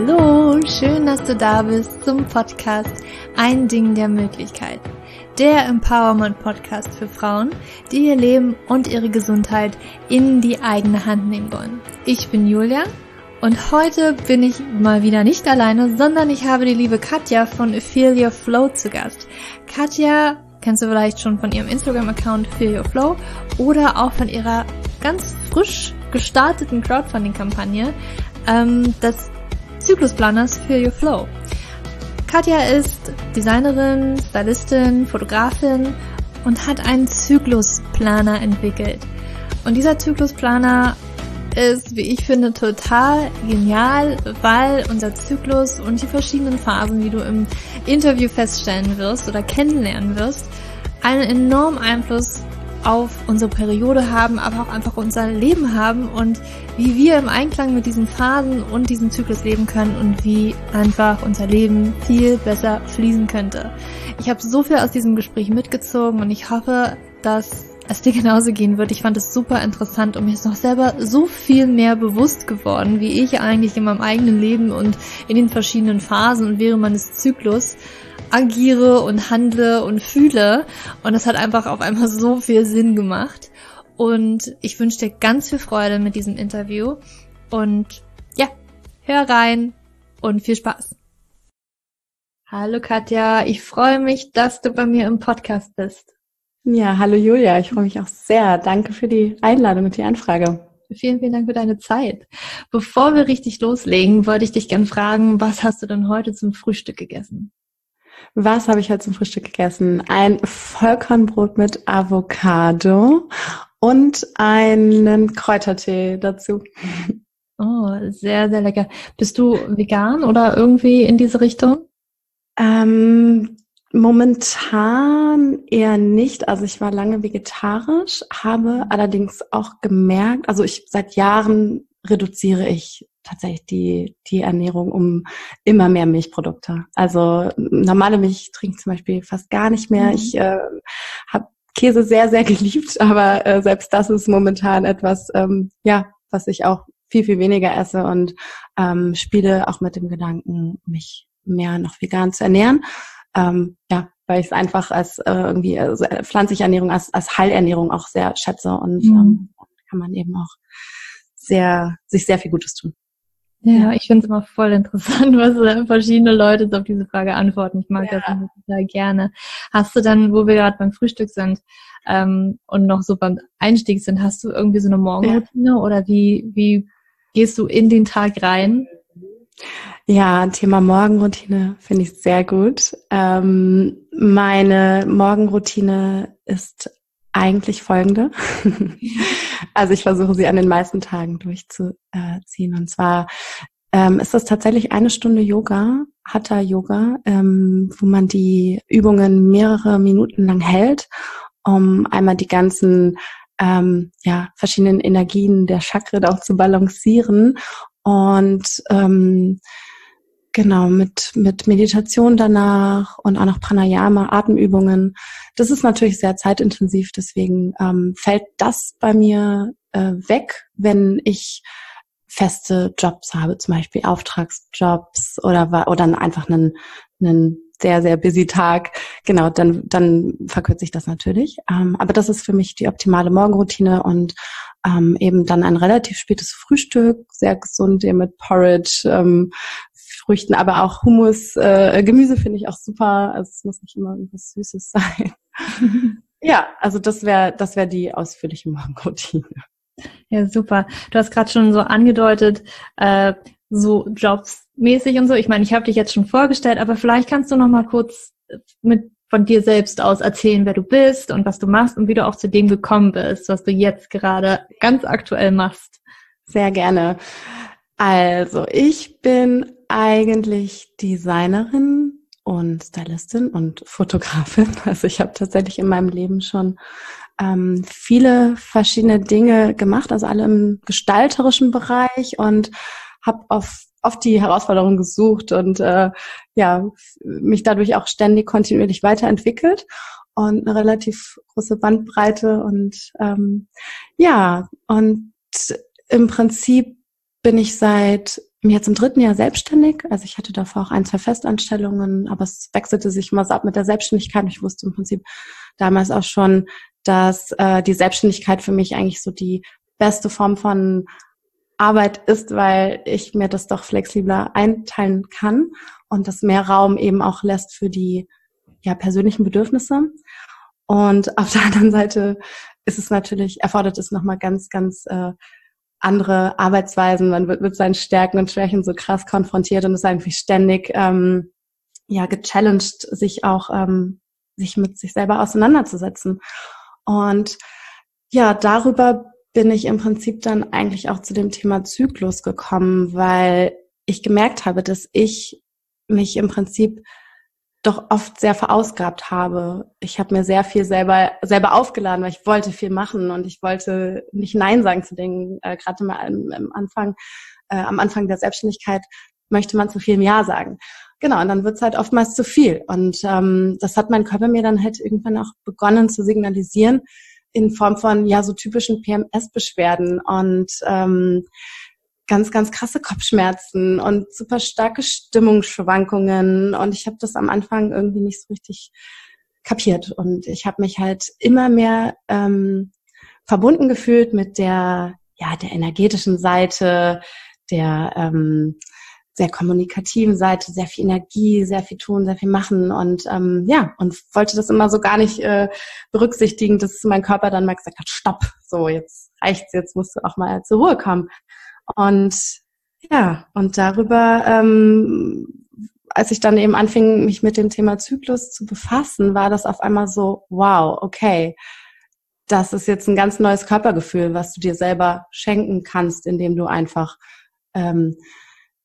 Hallo, schön, dass du da bist zum Podcast Ein Ding der Möglichkeit. Der Empowerment Podcast für Frauen, die ihr Leben und ihre Gesundheit in die eigene Hand nehmen wollen. Ich bin Julia und heute bin ich mal wieder nicht alleine, sondern ich habe die liebe Katja von Feel Flow zu Gast. Katja kennst du vielleicht schon von ihrem Instagram-Account Feel Flow oder auch von ihrer ganz frisch gestarteten Crowdfunding-Kampagne ähm, des Zyklusplaners Feel Your Flow. Katja ist Designerin, Stylistin, Fotografin und hat einen Zyklusplaner entwickelt. Und dieser Zyklusplaner ist, wie ich finde, total genial, weil unser Zyklus und die verschiedenen Phasen, wie du im Interview feststellen wirst oder kennenlernen wirst, einen enormen Einfluss auf unsere Periode haben, aber auch einfach unser Leben haben und wie wir im Einklang mit diesen Phasen und diesem Zyklus leben können und wie einfach unser Leben viel besser fließen könnte. Ich habe so viel aus diesem Gespräch mitgezogen und ich hoffe, dass es dir genauso gehen wird. Ich fand es super interessant und mir ist noch selber so viel mehr bewusst geworden, wie ich eigentlich in meinem eigenen Leben und in den verschiedenen Phasen und während meines Zyklus agiere und handle und fühle. Und das hat einfach auf einmal so viel Sinn gemacht. Und ich wünsche dir ganz viel Freude mit diesem Interview. Und ja, hör rein und viel Spaß. Hallo Katja, ich freue mich, dass du bei mir im Podcast bist. Ja, hallo Julia, ich freue mich auch sehr. Danke für die Einladung und die Anfrage. Vielen, vielen Dank für deine Zeit. Bevor wir richtig loslegen, wollte ich dich gerne fragen, was hast du denn heute zum Frühstück gegessen? Was habe ich heute zum Frühstück gegessen? Ein Vollkornbrot mit Avocado und einen Kräutertee dazu. Oh, sehr, sehr lecker. Bist du vegan oder irgendwie in diese Richtung? Ähm, momentan eher nicht. Also ich war lange vegetarisch, habe allerdings auch gemerkt, also ich seit Jahren reduziere ich tatsächlich die, die Ernährung um immer mehr Milchprodukte. Also normale Milch trinke ich zum Beispiel fast gar nicht mehr. Mhm. Ich äh, habe Käse sehr, sehr geliebt, aber äh, selbst das ist momentan etwas, ähm, ja, was ich auch viel, viel weniger esse und ähm, spiele auch mit dem Gedanken, mich mehr noch vegan zu ernähren. Ähm, ja, weil ich es einfach als äh, irgendwie also pflanzliche Ernährung, als, als Heilernährung auch sehr schätze und mhm. ähm, kann man eben auch sehr, sich sehr viel Gutes tun. Ja, ich finde es immer voll interessant, was verschiedene Leute auf diese Frage antworten. Ich mag ja. das total gerne. Hast du dann, wo wir gerade beim Frühstück sind ähm, und noch so beim Einstieg sind, hast du irgendwie so eine Morgenroutine ja. oder wie, wie gehst du in den Tag rein? Ja, Thema Morgenroutine finde ich sehr gut. Ähm, meine Morgenroutine ist eigentlich folgende. also ich versuche sie an den meisten Tagen durchzuziehen. Und zwar ähm, ist das tatsächlich eine Stunde Yoga, Hatha Yoga, ähm, wo man die Übungen mehrere Minuten lang hält, um einmal die ganzen ähm, ja, verschiedenen Energien der Chakren auch zu balancieren und ähm, Genau, mit, mit Meditation danach und auch noch Pranayama, Atemübungen. Das ist natürlich sehr zeitintensiv, deswegen ähm, fällt das bei mir äh, weg, wenn ich feste Jobs habe, zum Beispiel Auftragsjobs oder, oder einfach einen, einen sehr, sehr busy Tag. Genau, dann, dann verkürze ich das natürlich. Ähm, aber das ist für mich die optimale Morgenroutine und ähm, eben dann ein relativ spätes Frühstück, sehr gesund, eben mit Porridge, ähm, Früchten, aber auch Hummus, äh, Gemüse finde ich auch super. Also es muss nicht immer irgendwas Süßes sein. ja, also das wäre das wäre die ausführliche Morgenroutine. Ja, super. Du hast gerade schon so angedeutet, äh, so jobsmäßig und so. Ich meine, ich habe dich jetzt schon vorgestellt, aber vielleicht kannst du noch mal kurz mit von dir selbst aus erzählen, wer du bist und was du machst und wie du auch zu dem gekommen bist, was du jetzt gerade ganz aktuell machst. Sehr gerne. Also, ich bin eigentlich Designerin und Stylistin und Fotografin. Also ich habe tatsächlich in meinem Leben schon ähm, viele verschiedene Dinge gemacht, also alle im gestalterischen Bereich und habe auf oft die Herausforderung gesucht und äh, ja mich dadurch auch ständig kontinuierlich weiterentwickelt und eine relativ große Bandbreite und ähm, ja und im Prinzip bin ich seit jetzt im dritten Jahr selbstständig. Also ich hatte davor auch ein, zwei Festanstellungen, aber es wechselte sich immer so ab mit der Selbstständigkeit. Ich wusste im Prinzip damals auch schon, dass äh, die Selbstständigkeit für mich eigentlich so die beste Form von Arbeit ist, weil ich mir das doch flexibler einteilen kann und das mehr Raum eben auch lässt für die ja, persönlichen Bedürfnisse. Und auf der anderen Seite ist es natürlich, erfordert es nochmal ganz, ganz äh, andere Arbeitsweisen. Man wird mit seinen Stärken und Schwächen so krass konfrontiert und ist eigentlich ständig ähm, ja gechallenged, sich auch ähm, sich mit sich selber auseinanderzusetzen. Und ja, darüber bin ich im Prinzip dann eigentlich auch zu dem Thema Zyklus gekommen, weil ich gemerkt habe, dass ich mich im Prinzip doch oft sehr verausgabt habe. Ich habe mir sehr viel selber selber aufgeladen, weil ich wollte viel machen und ich wollte nicht Nein sagen zu Dingen. Äh, Gerade mal am, am Anfang, äh, am Anfang der Selbstständigkeit möchte man zu viel Ja sagen. Genau, und dann wird's halt oftmals zu viel. Und ähm, das hat mein Körper mir dann halt irgendwann auch begonnen zu signalisieren in Form von ja so typischen PMS-Beschwerden. Und ähm, ganz, ganz krasse Kopfschmerzen und super starke Stimmungsschwankungen. Und ich habe das am Anfang irgendwie nicht so richtig kapiert. Und ich habe mich halt immer mehr ähm, verbunden gefühlt mit der, ja, der energetischen Seite, der ähm, sehr kommunikativen Seite, sehr viel Energie, sehr viel tun, sehr viel machen und ähm, ja, und wollte das immer so gar nicht äh, berücksichtigen, dass mein Körper dann mal gesagt hat, stopp, so jetzt reicht's, jetzt musst du auch mal zur Ruhe kommen. Und ja, und darüber, ähm, als ich dann eben anfing, mich mit dem Thema Zyklus zu befassen, war das auf einmal so, wow, okay, das ist jetzt ein ganz neues Körpergefühl, was du dir selber schenken kannst, indem du einfach ähm,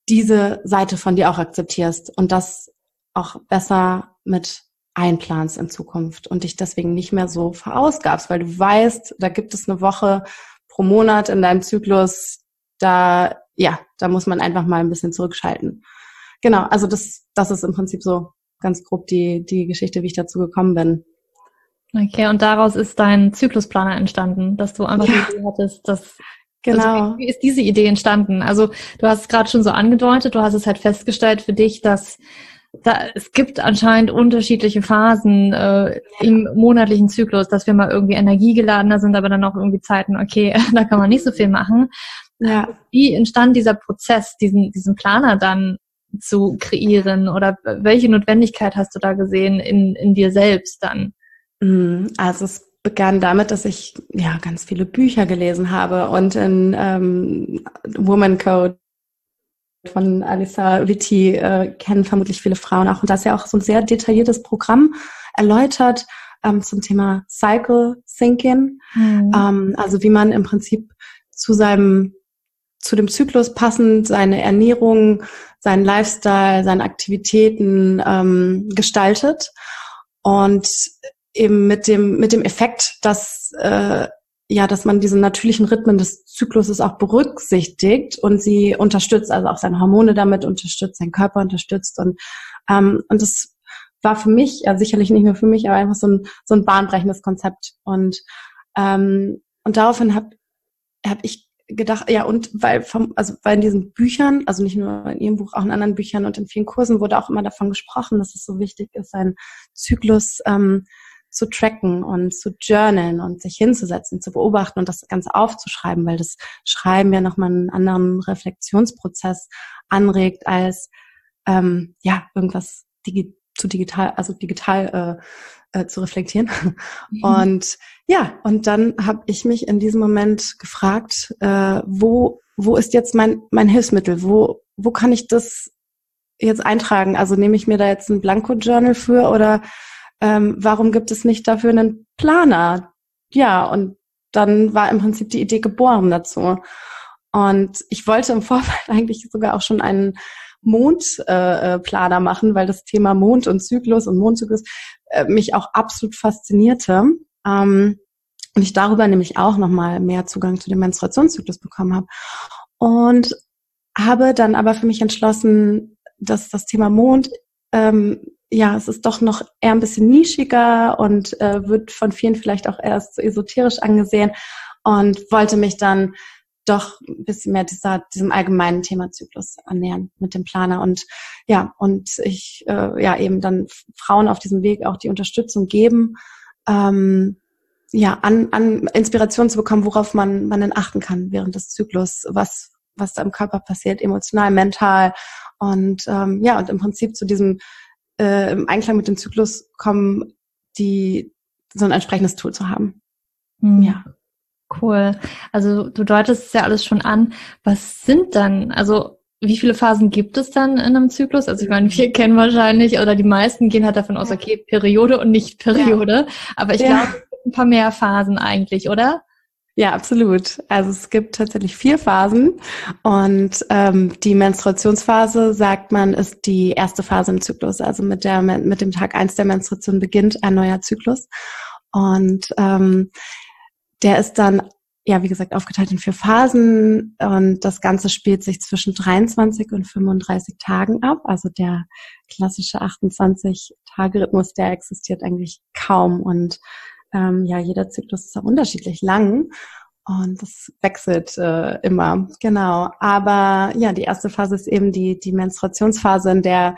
diese Seite von dir auch akzeptierst und das auch besser mit einplanst in Zukunft und dich deswegen nicht mehr so verausgabst, weil du weißt, da gibt es eine Woche pro Monat in deinem Zyklus, da, ja, da muss man einfach mal ein bisschen zurückschalten. Genau, also das, das ist im Prinzip so ganz grob die, die Geschichte, wie ich dazu gekommen bin. Okay, und daraus ist dein Zyklusplaner entstanden, dass du einfach ja. die Idee hattest, dass Genau. Also wie, wie ist diese Idee entstanden? Also du hast es gerade schon so angedeutet, du hast es halt festgestellt für dich, dass da, es gibt anscheinend unterschiedliche Phasen äh, im monatlichen Zyklus, dass wir mal irgendwie energiegeladener sind, aber dann auch irgendwie Zeiten, okay, da kann man nicht so viel machen. Ja. Wie entstand dieser Prozess, diesen, diesen Planer dann zu kreieren oder welche Notwendigkeit hast du da gesehen in, in dir selbst dann? Mhm. Also es begann damit, dass ich ja ganz viele Bücher gelesen habe und in ähm, Woman Code von Alisa Vitti äh, kennen vermutlich viele Frauen auch. Und da ist ja auch so ein sehr detailliertes Programm erläutert ähm, zum Thema Cycle Thinking. Mhm. Ähm, also wie man im Prinzip zu seinem zu dem Zyklus passend seine Ernährung, seinen Lifestyle, seine Aktivitäten ähm, gestaltet. Und eben mit dem mit dem Effekt, dass äh, ja, dass man diese natürlichen Rhythmen des Zykluses auch berücksichtigt und sie unterstützt, also auch seine Hormone damit unterstützt, seinen Körper unterstützt. Und ähm, und das war für mich, ja sicherlich nicht nur für mich, aber einfach so ein so ein bahnbrechendes Konzept. Und ähm, und daraufhin habe hab ich gedacht, ja, und weil vom, also weil in diesen Büchern, also nicht nur in Ihrem Buch, auch in anderen Büchern und in vielen Kursen wurde auch immer davon gesprochen, dass es so wichtig ist, seinen Zyklus ähm, zu tracken und zu journalen und sich hinzusetzen, zu beobachten und das Ganze aufzuschreiben, weil das Schreiben ja nochmal einen anderen Reflexionsprozess anregt, als ähm, ja, irgendwas digi zu digital, also digital äh, äh, zu reflektieren. Mhm. Und ja, und dann habe ich mich in diesem Moment gefragt, äh, wo, wo ist jetzt mein, mein Hilfsmittel? Wo, wo kann ich das jetzt eintragen? Also nehme ich mir da jetzt ein Blanko-Journal für oder ähm, warum gibt es nicht dafür einen Planer? Ja, und dann war im Prinzip die Idee geboren dazu. Und ich wollte im Vorfeld eigentlich sogar auch schon einen Mondplaner äh, machen, weil das Thema Mond und Zyklus und Mondzyklus äh, mich auch absolut faszinierte. Ähm, und ich darüber nämlich auch nochmal mehr Zugang zu dem Menstruationszyklus bekommen habe. Und habe dann aber für mich entschlossen, dass das Thema Mond, ähm, ja, es ist doch noch eher ein bisschen nischiger und äh, wird von vielen vielleicht auch erst so esoterisch angesehen und wollte mich dann doch ein bisschen mehr dieser, diesem allgemeinen Thema Zyklus annähern mit dem Planer. Und ja, und ich äh, ja eben dann Frauen auf diesem Weg auch die Unterstützung geben, ähm, ja, an, an Inspiration zu bekommen, worauf man, man dann achten kann während des Zyklus, was, was da im Körper passiert, emotional, mental. Und ähm, ja, und im Prinzip zu diesem äh, im Einklang mit dem Zyklus kommen, die so ein entsprechendes Tool zu haben. Mhm. Ja. Cool. Also du deutest es ja alles schon an. Was sind dann, also wie viele Phasen gibt es dann in einem Zyklus? Also ich meine, wir kennen wahrscheinlich, oder die meisten gehen halt davon aus, okay, Periode und nicht Periode. Ja. Aber ich ja. glaube, es gibt ein paar mehr Phasen eigentlich, oder? Ja, absolut. Also es gibt tatsächlich vier Phasen und ähm, die Menstruationsphase, sagt man, ist die erste Phase im Zyklus. Also mit, der, mit dem Tag eins der Menstruation beginnt ein neuer Zyklus. Und ähm, der ist dann, ja, wie gesagt, aufgeteilt in vier Phasen und das Ganze spielt sich zwischen 23 und 35 Tagen ab. Also der klassische 28-Tage-Rhythmus, der existiert eigentlich kaum und ähm, ja, jeder Zyklus ist auch unterschiedlich lang. Und das wechselt äh, immer, genau. Aber ja, die erste Phase ist eben die, die Menstruationsphase, in der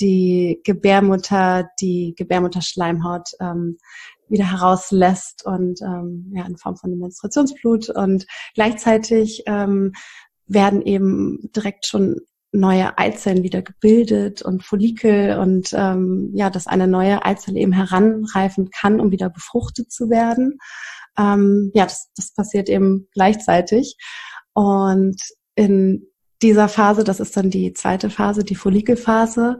die Gebärmutter, die Gebärmutterschleimhaut ähm, wieder herauslässt und ähm, ja, in Form von Menstruationsblut. Und gleichzeitig ähm, werden eben direkt schon neue Eizellen wieder gebildet und Follikel und ähm, ja, dass eine neue Eizelle eben heranreifen kann, um wieder befruchtet zu werden. Ähm, ja, das, das passiert eben gleichzeitig. Und in dieser Phase, das ist dann die zweite Phase, die Follikelphase,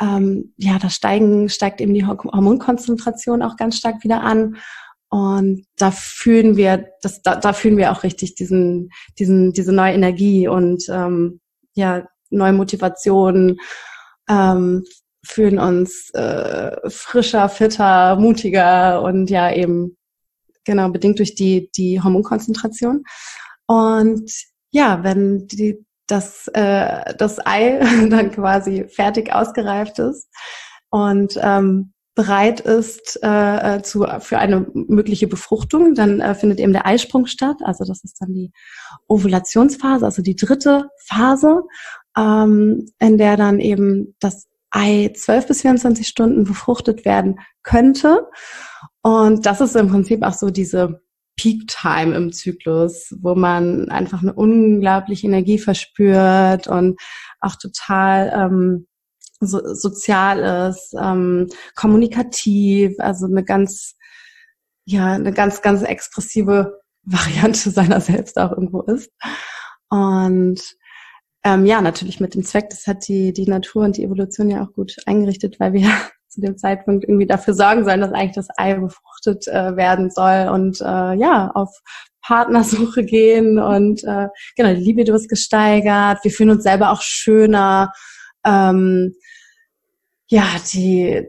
ähm, ja, da steigen, steigt eben die Hormonkonzentration auch ganz stark wieder an. Und da fühlen wir, das, da, da fühlen wir auch richtig diesen, diesen, diese neue Energie und ähm, ja, neue Motivation, ähm, fühlen uns äh, frischer, fitter, mutiger und ja eben genau bedingt durch die die Hormonkonzentration. Und ja, wenn die das äh, das Ei dann quasi fertig ausgereift ist und ähm, bereit ist äh, äh, zu, für eine mögliche Befruchtung, dann äh, findet eben der Eisprung statt. Also das ist dann die Ovulationsphase, also die dritte Phase ähm, in der dann eben das Ei 12 bis 24 Stunden befruchtet werden könnte. Und das ist im Prinzip auch so diese Peak Time im Zyklus, wo man einfach eine unglaubliche Energie verspürt und auch total ähm, so, sozial ist, ähm, kommunikativ, also eine ganz, ja, eine ganz, ganz expressive Variante seiner selbst auch irgendwo ist. Und ähm, ja, natürlich mit dem Zweck, das hat die, die Natur und die Evolution ja auch gut eingerichtet, weil wir zu dem Zeitpunkt irgendwie dafür sorgen sollen, dass eigentlich das Ei befruchtet äh, werden soll und äh, ja, auf Partnersuche gehen und äh, genau, die Libido ist gesteigert, wir fühlen uns selber auch schöner, ähm, ja, die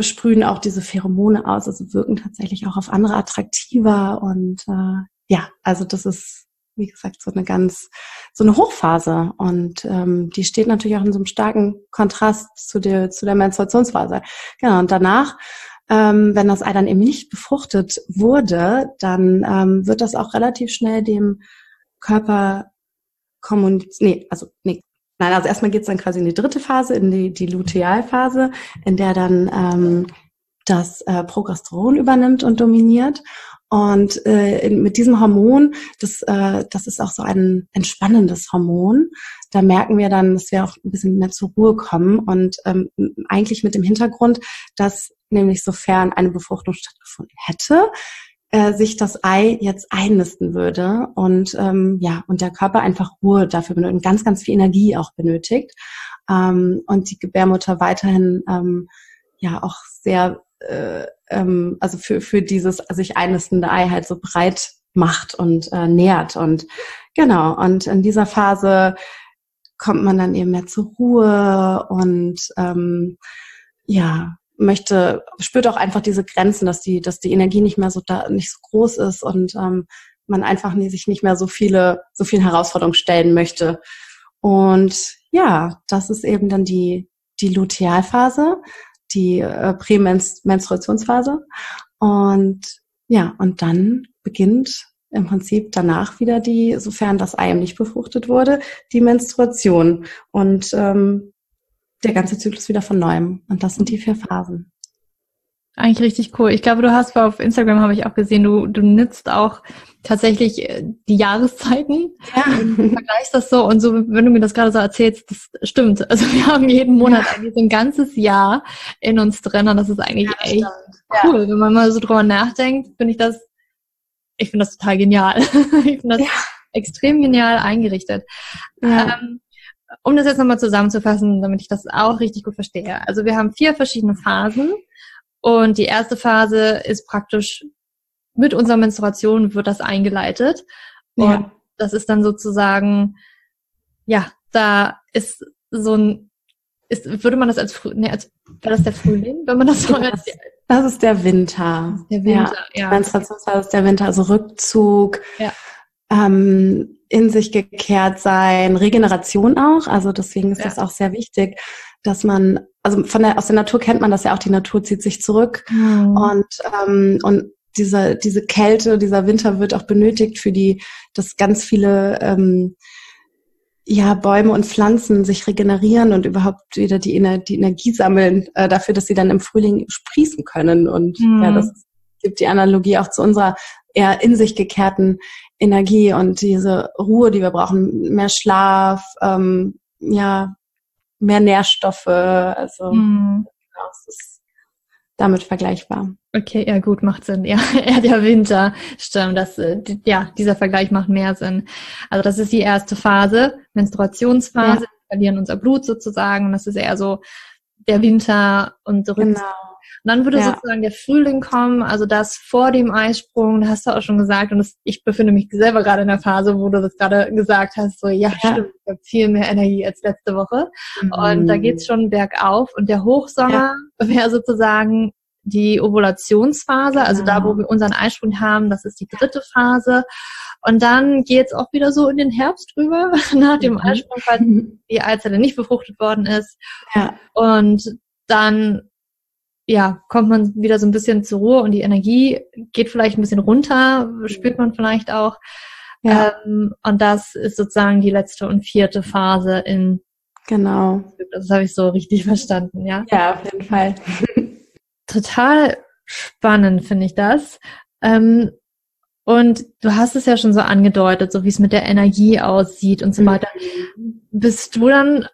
sprühen auch diese Pheromone aus, also wirken tatsächlich auch auf andere attraktiver und äh, ja, also das ist wie gesagt, so eine ganz, so eine Hochphase. Und ähm, die steht natürlich auch in so einem starken Kontrast zu der, zu der Menstruationsphase. Genau, und danach, ähm, wenn das Ei dann eben nicht befruchtet wurde, dann ähm, wird das auch relativ schnell dem Körper kommunizieren. Nee, also nee. Nein, also erstmal geht's dann quasi in die dritte Phase, in die, die Lutealphase, in der dann ähm, das äh, Progesteron übernimmt und dominiert. Und äh, mit diesem Hormon, das, äh, das ist auch so ein entspannendes Hormon. Da merken wir dann, dass wir auch ein bisschen mehr zur Ruhe kommen und ähm, eigentlich mit dem Hintergrund, dass nämlich sofern eine Befruchtung stattgefunden hätte, äh, sich das Ei jetzt einnisten würde und ähm, ja und der Körper einfach Ruhe dafür benötigt und ganz ganz viel Energie auch benötigt ähm, und die Gebärmutter weiterhin ähm, ja auch sehr äh, ähm, also für, für dieses sich einnistende Ei halt so breit macht und äh, nährt. Und genau, und in dieser Phase kommt man dann eben mehr zur Ruhe und ähm, ja, möchte, spürt auch einfach diese Grenzen, dass die, dass die Energie nicht mehr so da, nicht so groß ist und ähm, man einfach sich nicht mehr so viele, so viele Herausforderungen stellen möchte. Und ja, das ist eben dann die, die Lutealphase die äh, Prämenstruationsphase. Und ja, und dann beginnt im Prinzip danach wieder die, sofern das Ei nicht befruchtet wurde, die Menstruation und ähm, der ganze Zyklus wieder von neuem. Und das sind die vier Phasen. Eigentlich richtig cool. Ich glaube, du hast auf Instagram habe ich auch gesehen, du, du nützt auch tatsächlich äh, die Jahreszeiten ja. und vergleichst das so und so, wenn du mir das gerade so erzählst, das stimmt. Also wir haben jeden Monat ja. eigentlich so ein ganzes Jahr in uns drin und das ist eigentlich ja, echt cool. Wenn man mal so drüber nachdenkt, finde ich das, ich finde das total genial. ich finde das extrem genial eingerichtet. Ähm, um das jetzt nochmal zusammenzufassen, damit ich das auch richtig gut verstehe. Also wir haben vier verschiedene Phasen und die erste Phase ist praktisch mit unserer Menstruation wird das eingeleitet. Und ja. das ist dann sozusagen, ja, da ist so ein, ist, würde man das als, nee, als, war das der Frühling, wenn man das so als, das ist der Winter. Der Winter, ja. ja. Menstruationsphase ist der Winter, also Rückzug, ja. ähm, in sich gekehrt sein, Regeneration auch. Also deswegen ist ja. das auch sehr wichtig, dass man, also von der, aus der Natur kennt man das ja auch, die Natur zieht sich zurück mhm. und, ähm, und diese, diese Kälte, dieser Winter wird auch benötigt für die, dass ganz viele ähm, ja, Bäume und Pflanzen sich regenerieren und überhaupt wieder die, Ener die Energie sammeln, äh, dafür, dass sie dann im Frühling sprießen können. Und mhm. ja, das gibt die Analogie auch zu unserer eher in sich gekehrten Energie und diese Ruhe, die wir brauchen, mehr Schlaf, ähm, ja, mehr Nährstoffe. Also mhm. genau, es ist damit vergleichbar. Okay, ja gut, macht Sinn. Ja, eher der Winter, stimmt. Das, äh, ja, dieser Vergleich macht mehr Sinn. Also das ist die erste Phase, Menstruationsphase. Ja. Wir verlieren unser Blut sozusagen. Und das ist eher so der Winter und Rückzug. Genau. Und dann würde ja. sozusagen der Frühling kommen, also das vor dem Eisprung, das hast du auch schon gesagt. Und das, ich befinde mich selber gerade in der Phase, wo du das gerade gesagt hast, so ja, ja. stimmt, ich habe viel mehr Energie als letzte Woche. Mhm. Und da geht's schon bergauf. Und der Hochsommer ja. wäre sozusagen die Ovulationsphase, also da, wo genau. wir unseren Eisprung haben, das ist die dritte Phase. Und dann geht's auch wieder so in den Herbst rüber, nach dem mhm. Eisprung, weil die Eizelle nicht befruchtet worden ist. Ja. Und dann ja, kommt man wieder so ein bisschen zur Ruhe und die Energie geht vielleicht ein bisschen runter, spürt man vielleicht auch. Ja. Ähm, und das ist sozusagen die letzte und vierte Phase in Genau. Das habe ich so richtig verstanden, ja? Ja, auf jeden Fall. Total spannend finde ich das. Ähm, und du hast es ja schon so angedeutet, so wie es mit der Energie aussieht und so weiter. Mhm. Bist du dann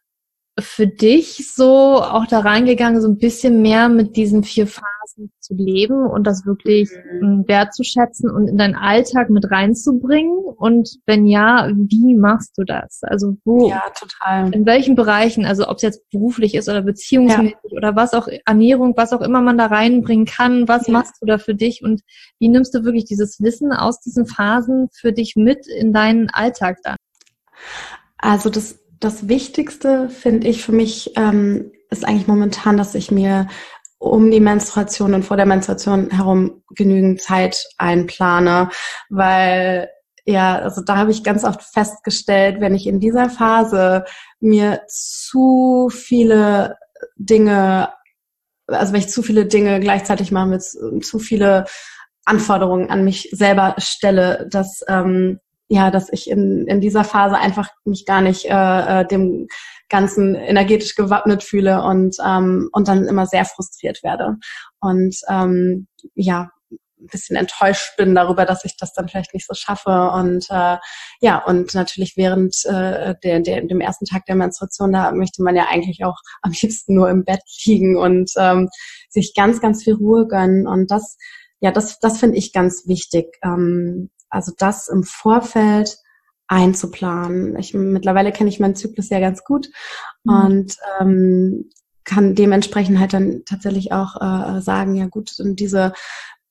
für dich so auch da reingegangen, so ein bisschen mehr mit diesen vier Phasen zu leben und das wirklich mhm. wertzuschätzen und in deinen Alltag mit reinzubringen? Und wenn ja, wie machst du das? Also wo? Ja, total. In welchen Bereichen? Also ob es jetzt beruflich ist oder beziehungsmäßig ja. oder was auch Ernährung, was auch immer man da reinbringen kann. Was ja. machst du da für dich und wie nimmst du wirklich dieses Wissen aus diesen Phasen für dich mit in deinen Alltag dann? Also das das Wichtigste, finde ich, für mich ähm, ist eigentlich momentan, dass ich mir um die Menstruation und vor der Menstruation herum genügend Zeit einplane, weil ja, also da habe ich ganz oft festgestellt, wenn ich in dieser Phase mir zu viele Dinge, also wenn ich zu viele Dinge gleichzeitig mache, mit zu viele Anforderungen an mich selber stelle, dass ähm, ja, dass ich in, in dieser Phase einfach mich gar nicht äh, äh, dem Ganzen energetisch gewappnet fühle und, ähm, und dann immer sehr frustriert werde. Und ähm, ja, ein bisschen enttäuscht bin darüber, dass ich das dann vielleicht nicht so schaffe. Und äh, ja, und natürlich während äh, der, der, dem ersten Tag der Menstruation, da möchte man ja eigentlich auch am liebsten nur im Bett liegen und ähm, sich ganz, ganz viel Ruhe gönnen. Und das, ja, das, das finde ich ganz wichtig. Ähm, also das im Vorfeld einzuplanen. Ich, mittlerweile kenne ich meinen Zyklus ja ganz gut mhm. und ähm, kann dementsprechend halt dann tatsächlich auch äh, sagen, ja gut, diese,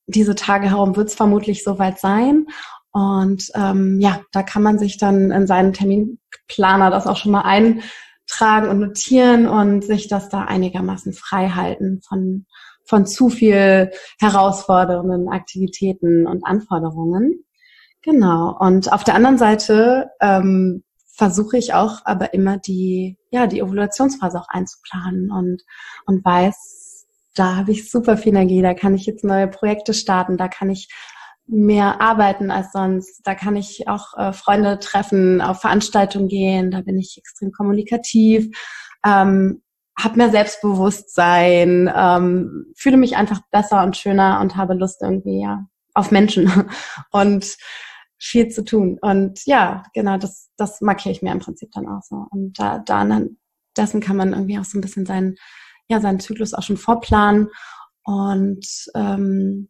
diese Tage herum wird es vermutlich soweit sein. Und ähm, ja, da kann man sich dann in seinen Terminplaner das auch schon mal eintragen und notieren und sich das da einigermaßen frei halten von, von zu viel herausfordernden Aktivitäten und Anforderungen. Genau. Und auf der anderen Seite ähm, versuche ich auch aber immer die, ja, die Ovulationsphase auch einzuplanen und, und weiß, da habe ich super viel Energie, da kann ich jetzt neue Projekte starten, da kann ich mehr arbeiten als sonst. Da kann ich auch äh, Freunde treffen, auf Veranstaltungen gehen, da bin ich extrem kommunikativ, ähm, habe mehr Selbstbewusstsein, ähm, fühle mich einfach besser und schöner und habe Lust irgendwie ja auf Menschen und viel zu tun. Und ja, genau, das, das markiere ich mir im Prinzip dann auch so. Und da, da dessen kann man irgendwie auch so ein bisschen seinen, ja, seinen Zyklus auch schon vorplanen. Und ähm,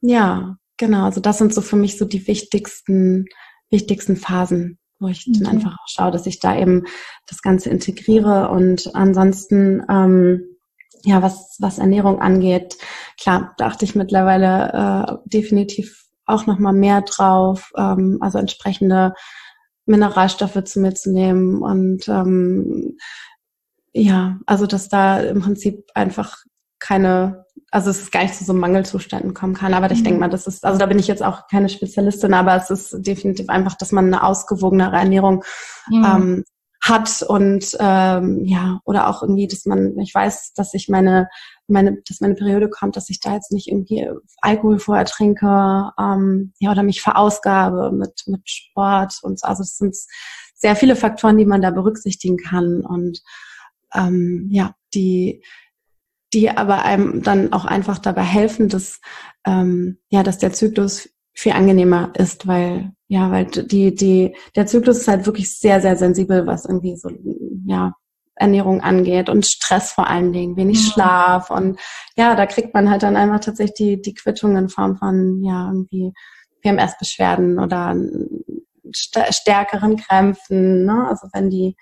ja, genau, also das sind so für mich so die wichtigsten, wichtigsten Phasen, wo ich okay. dann einfach auch schaue, dass ich da eben das Ganze integriere. Und ansonsten, ähm, ja, was, was Ernährung angeht, klar, da achte ich mittlerweile äh, definitiv auch nochmal mehr drauf, ähm, also entsprechende Mineralstoffe zu mir zu nehmen und ähm, ja, also dass da im Prinzip einfach keine, also es ist gar nicht zu so Mangelzuständen kommen kann. Aber ich mhm. denke mal, das ist, also da bin ich jetzt auch keine Spezialistin, aber es ist definitiv einfach, dass man eine ausgewogenere Ernährung mhm. ähm, hat und ähm, ja, oder auch irgendwie, dass man, ich weiß, dass ich meine, meine, dass meine Periode kommt, dass ich da jetzt nicht irgendwie Alkohol vorher trinke, ähm, ja, oder mich verausgabe mit, mit Sport und so. Also es sind sehr viele Faktoren, die man da berücksichtigen kann und ähm, ja, die, die aber einem dann auch einfach dabei helfen, dass, ähm, ja, dass der Zyklus viel angenehmer ist, weil, ja, weil die, die, der Zyklus ist halt wirklich sehr, sehr sensibel, was irgendwie so, ja, Ernährung angeht und Stress vor allen Dingen, wenig mhm. Schlaf und ja, da kriegt man halt dann einfach tatsächlich die, die Quittung in Form von, ja, irgendwie PMS-Beschwerden oder stärkeren Krämpfen, ne? also wenn die,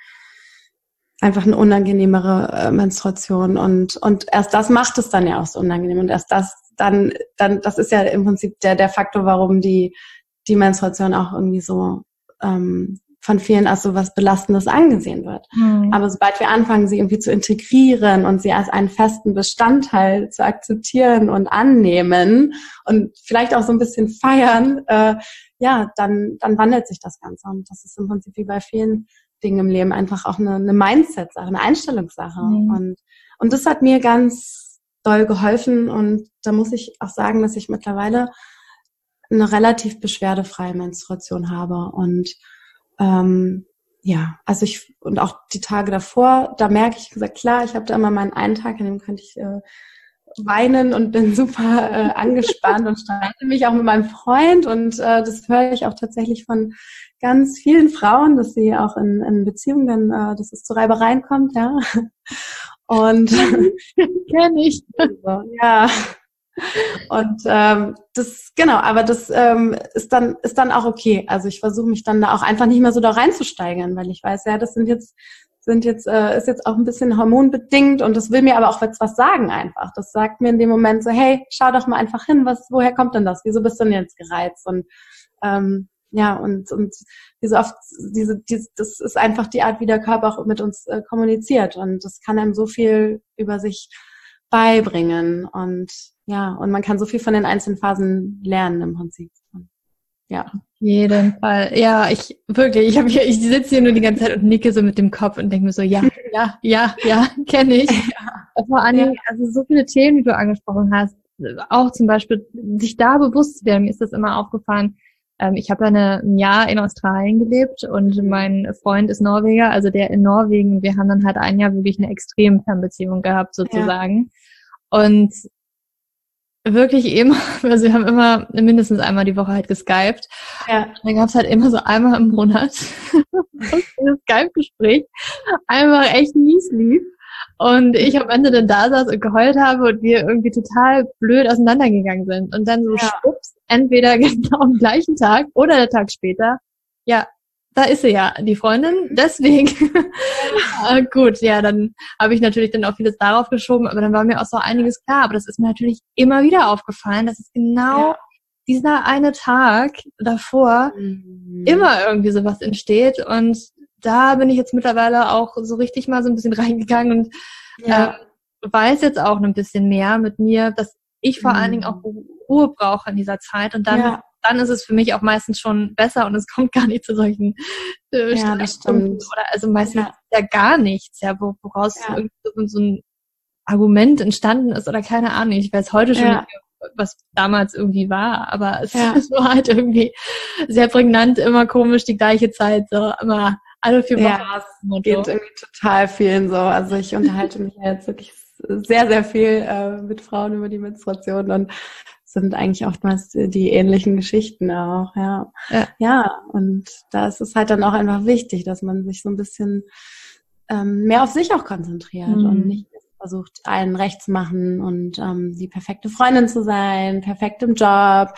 einfach eine unangenehmere äh, Menstruation und und erst das macht es dann ja auch so unangenehm und erst das dann dann das ist ja im Prinzip der der Faktor, warum die die Menstruation auch irgendwie so ähm, von vielen als so was Belastendes angesehen wird. Mhm. Aber sobald wir anfangen, sie irgendwie zu integrieren und sie als einen festen Bestandteil zu akzeptieren und annehmen und vielleicht auch so ein bisschen feiern, äh, ja, dann, dann wandelt sich das Ganze. Und das ist im Prinzip wie bei vielen Dingen im Leben einfach auch eine, eine Mindset-Sache, eine Einstellungssache. Mhm. Und, und das hat mir ganz doll geholfen. Und da muss ich auch sagen, dass ich mittlerweile eine relativ beschwerdefreie Menstruation habe. Und ähm, ja, also ich, und auch die Tage davor, da merke ich gesagt, klar, ich habe da immer meinen einen Tag, an dem könnte ich äh, weinen und bin super äh, angespannt und streite mich auch mit meinem Freund und äh, das höre ich auch tatsächlich von ganz vielen Frauen, dass sie auch in, in Beziehungen, äh, dass es zu Reibereien kommt, ja. Und kenne ich. Ja. Und ähm, das genau, aber das ähm, ist dann ist dann auch okay. Also ich versuche mich dann da auch einfach nicht mehr so da reinzusteigern, weil ich weiß, ja, das sind jetzt sind jetzt, äh, ist jetzt auch ein bisschen hormonbedingt und das will mir aber auch jetzt was sagen einfach. Das sagt mir in dem Moment so, hey, schau doch mal einfach hin, was, woher kommt denn das? Wieso bist du denn jetzt gereizt? Und ähm, ja, und, und wie so oft, diese, diese, das ist einfach die Art, wie der Körper auch mit uns äh, kommuniziert. Und das kann einem so viel über sich beibringen. Und ja, und man kann so viel von den einzelnen Phasen lernen im Prinzip. Ja. Jeden Fall. Ja, ich wirklich, ich habe hier, ich sitze hier nur die ganze Zeit und nicke so mit dem Kopf und denke mir so, ja, ja, ja, ja, kenne ich. Ja. Vor allen Dingen, also so viele Themen, die du angesprochen hast, auch zum Beispiel sich da bewusst werden, mir ist das immer aufgefallen. Ähm, ich habe eine, ein Jahr in Australien gelebt und mein Freund ist Norweger, also der in Norwegen. Wir haben dann halt ein Jahr wirklich eine extrem Fernbeziehung gehabt sozusagen. Ja. Und wirklich immer, also wir haben immer mindestens einmal die Woche halt geskypt. Ja. Dann gab es halt immer so einmal im Monat das Skype-Gespräch einfach echt mies lief. Und ich am Ende dann da saß und geheult habe und wir irgendwie total blöd auseinandergegangen sind. Und dann so ja. schwupps, entweder genau am gleichen Tag oder der Tag später, ja, da ist sie ja, die Freundin. Deswegen, äh, gut, ja, dann habe ich natürlich dann auch vieles darauf geschoben, aber dann war mir auch so einiges klar. Aber das ist mir natürlich immer wieder aufgefallen, dass es genau ja. dieser eine Tag davor mhm. immer irgendwie sowas entsteht. Und da bin ich jetzt mittlerweile auch so richtig mal so ein bisschen reingegangen und ja. äh, weiß jetzt auch ein bisschen mehr mit mir, dass ich vor mhm. allen Dingen auch Ruhe brauche in dieser Zeit und dann ja dann ist es für mich auch meistens schon besser und es kommt gar nicht zu solchen äh, ja, oder also meistens ja. ja gar nichts, ja, woraus ja. so, so ein Argument entstanden ist oder keine Ahnung. Ich weiß heute schon ja. was damals irgendwie war. Aber es, ja. es war halt irgendwie sehr prägnant, immer komisch, die gleiche Zeit, so immer alle vier Wochen. Ja, es geht irgendwie total vielen so. Also ich unterhalte mich jetzt wirklich sehr, sehr viel äh, mit Frauen über die Menstruation und sind eigentlich oftmals die ähnlichen Geschichten auch, ja. ja. Ja, und da ist es halt dann auch einfach wichtig, dass man sich so ein bisschen ähm, mehr auf sich auch konzentriert mhm. und nicht versucht, allen recht zu machen und ähm, die perfekte Freundin zu sein, perfekt im Job,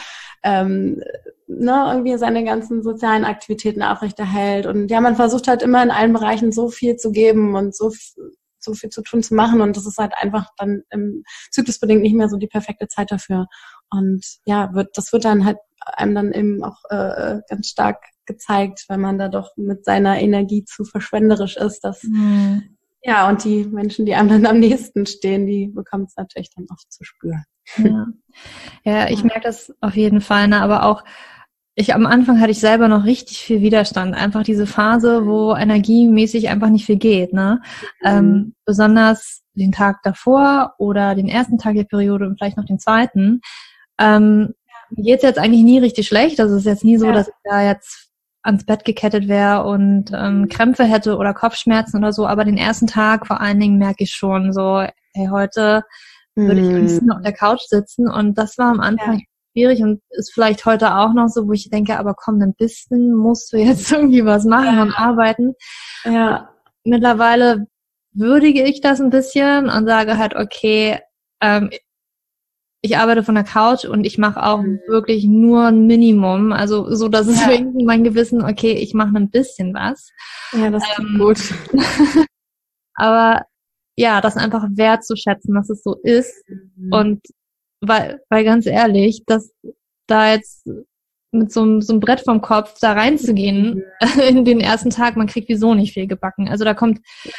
ähm, ne, irgendwie seine ganzen sozialen Aktivitäten aufrechterhält. Und ja, man versucht halt immer in allen Bereichen so viel zu geben und so, so viel zu tun zu machen. Und das ist halt einfach dann im Zyklusbedingt nicht mehr so die perfekte Zeit dafür. Und ja, wird, das wird dann halt einem dann eben auch äh, ganz stark gezeigt, wenn man da doch mit seiner Energie zu verschwenderisch ist, dass mhm. Ja, und die Menschen, die einem dann am nächsten stehen, die bekommen es natürlich dann oft zu spüren. Ja, ja ich merke das auf jeden Fall, ne? aber auch ich am Anfang hatte ich selber noch richtig viel Widerstand. Einfach diese Phase, wo energiemäßig einfach nicht viel geht. Ne? Mhm. Ähm, besonders den Tag davor oder den ersten Tag der Periode und vielleicht noch den zweiten. Ähm, mir geht's jetzt eigentlich nie richtig schlecht. Also es ist jetzt nie so, ja. dass ich da jetzt ans Bett gekettet wäre und ähm, Krämpfe hätte oder Kopfschmerzen oder so. Aber den ersten Tag vor allen Dingen merke ich schon so, hey, heute würde ich am liebsten mhm. auf der Couch sitzen. Und das war am Anfang ja schwierig und ist vielleicht heute auch noch so, wo ich denke, aber komm, ein bisschen musst du jetzt irgendwie was machen ja. und arbeiten. Ja. Mittlerweile würdige ich das ein bisschen und sage halt, okay, ähm, ich arbeite von der Couch und ich mache auch mhm. wirklich nur ein Minimum, also so, dass es ja. irgendwie mein Gewissen, okay, ich mache ein bisschen was. Ja, das ist ähm, gut. aber ja, das einfach wertzuschätzen, dass es so ist mhm. und weil, weil ganz ehrlich, dass da jetzt mit so, einem so einem Brett vom Kopf da reinzugehen mhm. in den ersten Tag, man kriegt wieso nicht viel gebacken. Also da kommt, ja.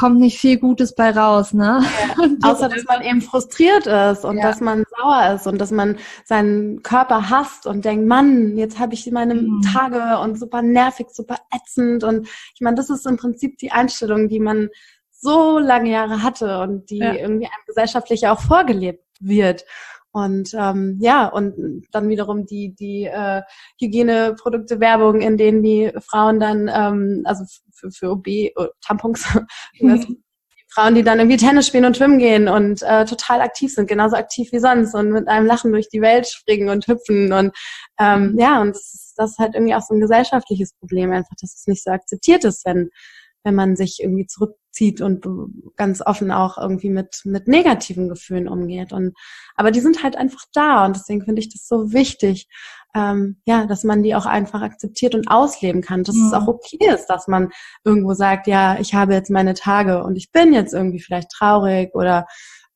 Kommt nicht viel Gutes bei raus, ne? Ja. Außer, dass man eben frustriert ist und ja. dass man sauer ist und dass man seinen Körper hasst und denkt, Mann, jetzt habe ich meine mhm. Tage und super nervig, super ätzend und ich meine, das ist im Prinzip die Einstellung, die man so lange Jahre hatte und die irgendwie einem gesellschaftlich auch vorgelebt wird. Und ähm, ja, und dann wiederum die, die äh, Hygieneprodukte Werbung, in denen die Frauen dann, ähm, also für, für OB, oh, Tampons, mhm. Frauen, die dann irgendwie Tennis spielen und schwimmen gehen und äh, total aktiv sind, genauso aktiv wie sonst und mit einem Lachen durch die Welt springen und hüpfen und ähm, ja, und das ist, das ist halt irgendwie auch so ein gesellschaftliches Problem, einfach, dass es nicht so akzeptiert ist, wenn wenn man sich irgendwie zurückzieht und ganz offen auch irgendwie mit, mit negativen Gefühlen umgeht. Und, aber die sind halt einfach da und deswegen finde ich das so wichtig, ähm, ja, dass man die auch einfach akzeptiert und ausleben kann, dass mhm. es auch okay ist, dass man irgendwo sagt, ja, ich habe jetzt meine Tage und ich bin jetzt irgendwie vielleicht traurig oder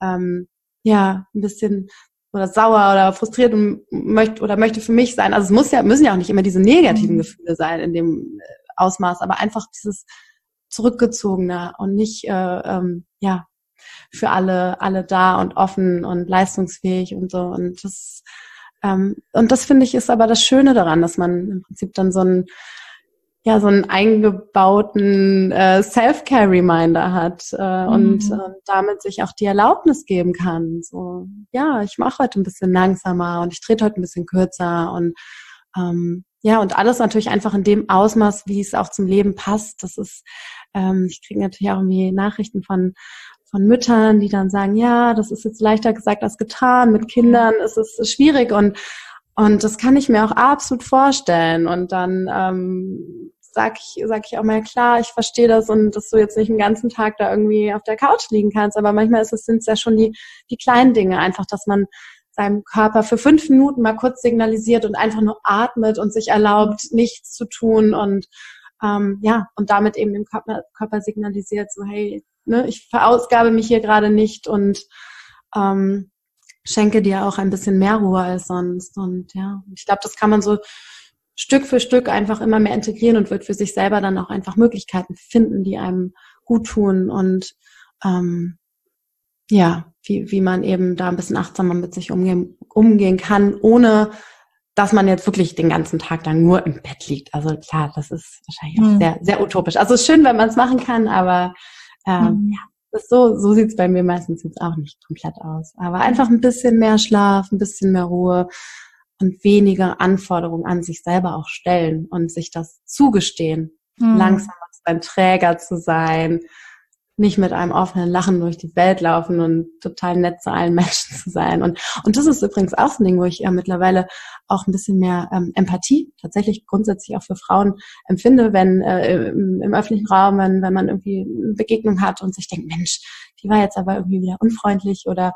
ähm, ja, ein bisschen oder sauer oder frustriert und möchte oder möchte für mich sein. Also es muss ja, müssen ja auch nicht immer diese negativen mhm. Gefühle sein in dem äh, Ausmaß, aber einfach dieses zurückgezogener und nicht äh, ähm, ja für alle alle da und offen und leistungsfähig und so und das ähm, und das finde ich ist aber das Schöne daran, dass man im Prinzip dann so ein ja so einen eingebauten äh, Self-Care-Reminder hat äh, mhm. und äh, damit sich auch die Erlaubnis geben kann. So ja, ich mache heute ein bisschen langsamer und ich trete heute ein bisschen kürzer und ähm, ja, und alles natürlich einfach in dem Ausmaß, wie es auch zum Leben passt. Das ist, ähm, ich kriege natürlich auch irgendwie Nachrichten von von Müttern, die dann sagen, ja, das ist jetzt leichter gesagt als getan. Mit Kindern ist es schwierig und und das kann ich mir auch absolut vorstellen. Und dann ähm, sag ich, sag ich auch mal, klar, ich verstehe das und dass du jetzt nicht den ganzen Tag da irgendwie auf der Couch liegen kannst, aber manchmal ist es, sind es ja schon die, die kleinen Dinge, einfach, dass man seinem Körper für fünf Minuten mal kurz signalisiert und einfach nur atmet und sich erlaubt, nichts zu tun und ähm, ja, und damit eben dem Körper, Körper signalisiert, so hey, ne, ich verausgabe mich hier gerade nicht und ähm, schenke dir auch ein bisschen mehr Ruhe als sonst. Und ja, ich glaube, das kann man so Stück für Stück einfach immer mehr integrieren und wird für sich selber dann auch einfach Möglichkeiten finden, die einem gut tun und ähm, ja, wie, wie man eben da ein bisschen achtsamer mit sich umgehen, umgehen kann, ohne dass man jetzt wirklich den ganzen Tag lang nur im Bett liegt. Also klar, das ist wahrscheinlich auch mhm. sehr, sehr utopisch. Also es ist schön, wenn man es machen kann, aber ähm, mhm. ja, das so, so sieht's bei mir meistens jetzt auch nicht komplett aus. Aber einfach ein bisschen mehr Schlaf, ein bisschen mehr Ruhe und weniger Anforderungen an sich selber auch stellen und sich das zugestehen, mhm. langsam ein Träger zu sein, nicht mit einem offenen Lachen durch die Welt laufen und total nett zu allen Menschen zu sein. Und, und das ist übrigens auch ein Ding, wo ich ja mittlerweile auch ein bisschen mehr ähm, Empathie tatsächlich grundsätzlich auch für Frauen empfinde, wenn äh, im, im öffentlichen Raum, wenn, wenn man irgendwie eine Begegnung hat und sich denkt, Mensch, die war jetzt aber irgendwie wieder unfreundlich oder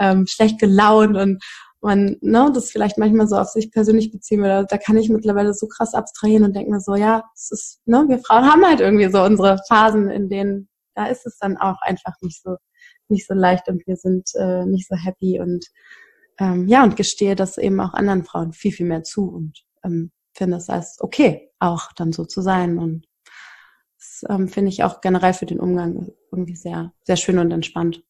ähm, schlecht gelaunt und man ne, das vielleicht manchmal so auf sich persönlich beziehen würde, da kann ich mittlerweile so krass abstrahieren und denke mir so, ja, es ist, ne, wir Frauen haben halt irgendwie so unsere Phasen, in denen da ist es dann auch einfach nicht so nicht so leicht und wir sind äh, nicht so happy und ähm, ja und gestehe das eben auch anderen Frauen viel viel mehr zu und ähm, finde es als okay auch dann so zu sein und das ähm, finde ich auch generell für den Umgang irgendwie sehr sehr schön und entspannt.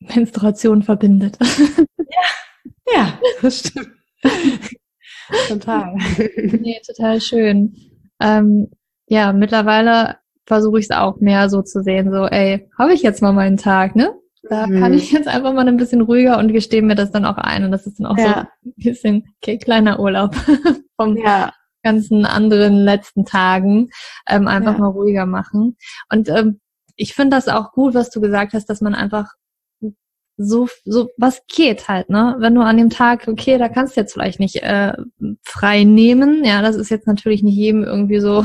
Menstruation verbindet. ja, ja, das stimmt. total. Nee, total schön. Ähm, ja, mittlerweile versuche ich es auch mehr so zu sehen, so, ey, habe ich jetzt mal meinen Tag, ne? Da mhm. kann ich jetzt einfach mal ein bisschen ruhiger und gestehe mir das dann auch ein. Und das ist dann auch ja. so ein bisschen okay, kleiner Urlaub vom ja. ganzen anderen letzten Tagen. Ähm, einfach ja. mal ruhiger machen. Und ähm, ich finde das auch gut, was du gesagt hast, dass man einfach so, so, was geht halt, ne? Wenn du an dem Tag, okay, da kannst du jetzt vielleicht nicht äh, frei nehmen, ja, das ist jetzt natürlich nicht jedem irgendwie so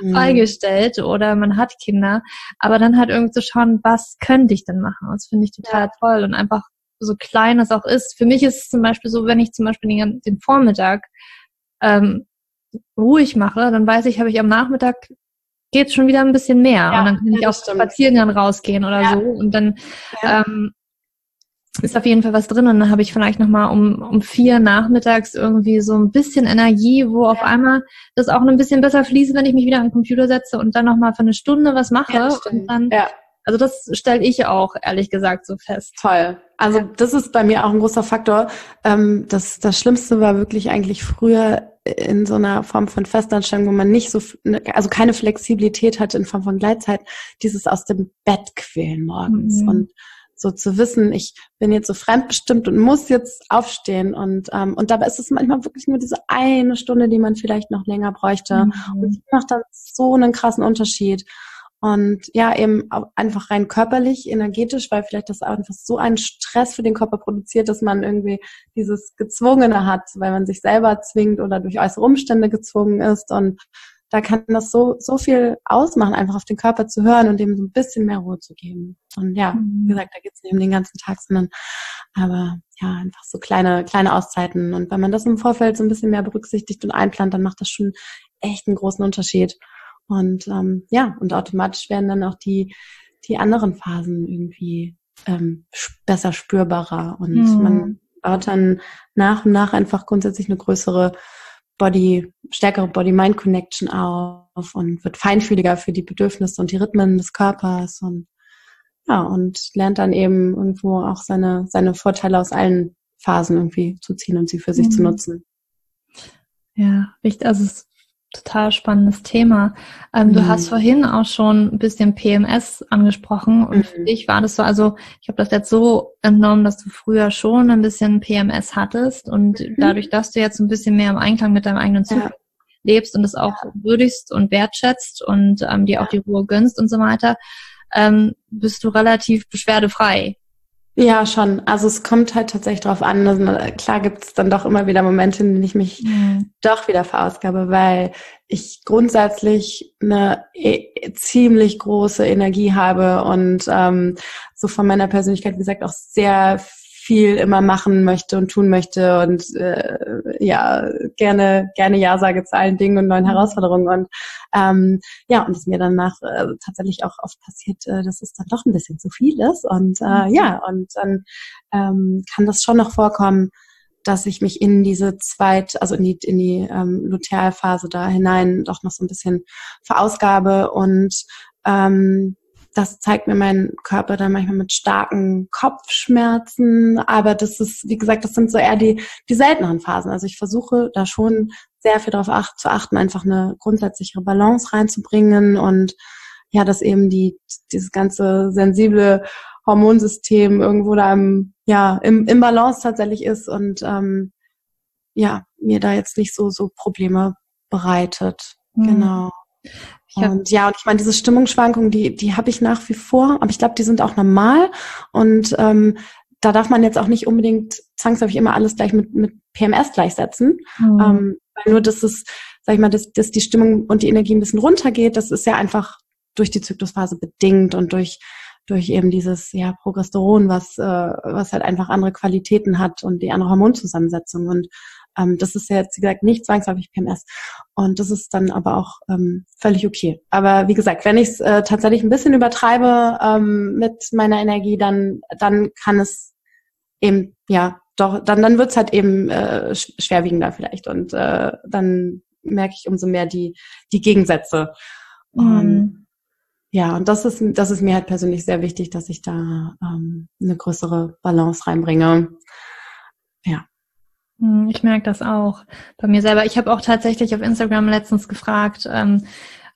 mhm. freigestellt oder man hat Kinder, aber dann halt irgendwie zu schauen, was könnte ich denn machen? Das finde ich total ja. toll und einfach so klein es auch ist. Für mich ist es zum Beispiel so, wenn ich zum Beispiel den, den Vormittag ähm, ruhig mache, dann weiß ich, habe ich am Nachmittag geht schon wieder ein bisschen mehr ja, und dann kann ich auch spazieren dann rausgehen oder ja. so und dann ähm, ist auf jeden Fall was drin und dann habe ich vielleicht nochmal um, um vier nachmittags irgendwie so ein bisschen Energie, wo auf einmal das auch ein bisschen besser fließt, wenn ich mich wieder an den Computer setze und dann nochmal für eine Stunde was mache ja, und dann ja. Also das stelle ich auch ehrlich gesagt so fest. Toll. Also das ist bei mir auch ein großer Faktor. Ähm, das, das Schlimmste war wirklich eigentlich früher in so einer Form von Festanstellung, wo man nicht so, ne, also keine Flexibilität hatte in Form von Gleitzeit, dieses aus dem Bett quälen morgens. Mhm. Und so zu wissen, ich bin jetzt so fremdbestimmt und muss jetzt aufstehen. Und ähm, und dabei ist es manchmal wirklich nur diese eine Stunde, die man vielleicht noch länger bräuchte. Mhm. und die macht dann so einen krassen Unterschied. Und ja eben einfach rein körperlich, energetisch, weil vielleicht das einfach so einen Stress für den Körper produziert, dass man irgendwie dieses Gezwungene hat, weil man sich selber zwingt oder durch äußere Umstände gezwungen ist. Und da kann das so, so viel ausmachen, einfach auf den Körper zu hören und dem so ein bisschen mehr Ruhe zu geben. Und ja, wie mhm. gesagt, da geht's nicht um den ganzen Tag, sondern aber ja, einfach so kleine, kleine Auszeiten. Und wenn man das im Vorfeld so ein bisschen mehr berücksichtigt und einplant, dann macht das schon echt einen großen Unterschied. Und ähm, ja, und automatisch werden dann auch die, die anderen Phasen irgendwie ähm, besser spürbarer. Und mhm. man baut dann nach und nach einfach grundsätzlich eine größere Body, stärkere Body-Mind-Connection auf und wird feinfühliger für die Bedürfnisse und die Rhythmen des Körpers und ja, und lernt dann eben irgendwo auch seine, seine Vorteile aus allen Phasen irgendwie zu ziehen und sie für sich mhm. zu nutzen. Ja, richtig. Also es total spannendes Thema. Ähm, mhm. Du hast vorhin auch schon ein bisschen PMS angesprochen und mhm. für dich war das so, also ich habe das jetzt so entnommen, dass du früher schon ein bisschen PMS hattest und mhm. dadurch, dass du jetzt ein bisschen mehr im Einklang mit deinem eigenen Zyklus ja. lebst und es auch würdigst und wertschätzt und ähm, dir auch die Ruhe gönnst und so weiter, ähm, bist du relativ beschwerdefrei. Ja, schon. Also es kommt halt tatsächlich drauf an. Also klar gibt es dann doch immer wieder Momente, in denen ich mich mhm. doch wieder verausgabe, weil ich grundsätzlich eine e ziemlich große Energie habe und ähm, so von meiner Persönlichkeit, wie gesagt, auch sehr viel immer machen möchte und tun möchte und äh, ja gerne gerne ja sage zu allen Dingen und neuen mhm. Herausforderungen und ähm, ja und es mir danach äh, tatsächlich auch oft passiert, äh, dass es dann doch ein bisschen zu viel ist und äh, mhm. ja und dann ähm, kann das schon noch vorkommen, dass ich mich in diese zweit, also in die, in die ähm, Lutealphase da hinein doch noch so ein bisschen verausgabe und ähm, das zeigt mir mein Körper dann manchmal mit starken Kopfschmerzen. Aber das ist, wie gesagt, das sind so eher die, die selteneren Phasen. Also ich versuche da schon sehr viel darauf acht, zu achten, einfach eine grundsätzlichere Balance reinzubringen und ja, dass eben die, dieses ganze sensible Hormonsystem irgendwo da im, ja, im, im Balance tatsächlich ist und ähm, ja, mir da jetzt nicht so, so Probleme bereitet. Mhm. Genau. Und ja, und ich meine, diese Stimmungsschwankungen, die, die habe ich nach wie vor, aber ich glaube, die sind auch normal. Und ähm, da darf man jetzt auch nicht unbedingt zwangsläufig immer alles gleich mit, mit PMS gleichsetzen. Mhm. Ähm, weil nur, dass es, sag ich mal, dass, dass die Stimmung und die Energie ein bisschen runtergeht, das ist ja einfach durch die Zyklusphase bedingt und durch durch eben dieses ja Progesteron, was äh, was halt einfach andere Qualitäten hat und die andere Hormonzusammensetzung und ähm, das ist ja jetzt, wie gesagt, nicht zwangsläufig PMS. Und das ist dann aber auch ähm, völlig okay. Aber wie gesagt, wenn ich es äh, tatsächlich ein bisschen übertreibe ähm, mit meiner Energie, dann, dann kann es eben, ja, doch, dann, dann wird's halt eben äh, schwerwiegender vielleicht. Und äh, dann merke ich umso mehr die, die Gegensätze. Mhm. Ja, und das ist, das ist mir halt persönlich sehr wichtig, dass ich da ähm, eine größere Balance reinbringe. Ja. Hm, ich merke das auch bei mir selber. Ich habe auch tatsächlich auf Instagram letztens gefragt, ähm,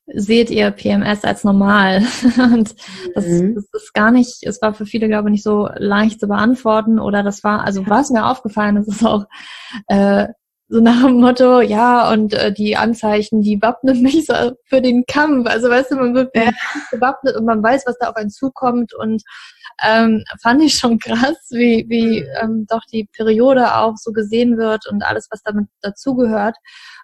seht ihr PMS als normal? Und das, mhm. das, ist gar nicht, es war für viele, glaube ich, nicht so leicht zu beantworten. Oder das war, also war es mir aufgefallen, das ist auch äh, so nach dem Motto, ja, und äh, die Anzeichen, die wappnen mich so für den Kampf. Also weißt du, man wird ja. gewappnet und man weiß, was da auf einen zukommt und ähm, fand ich schon krass, wie, wie mhm. ähm, doch die Periode auch so gesehen wird und alles, was damit dazugehört.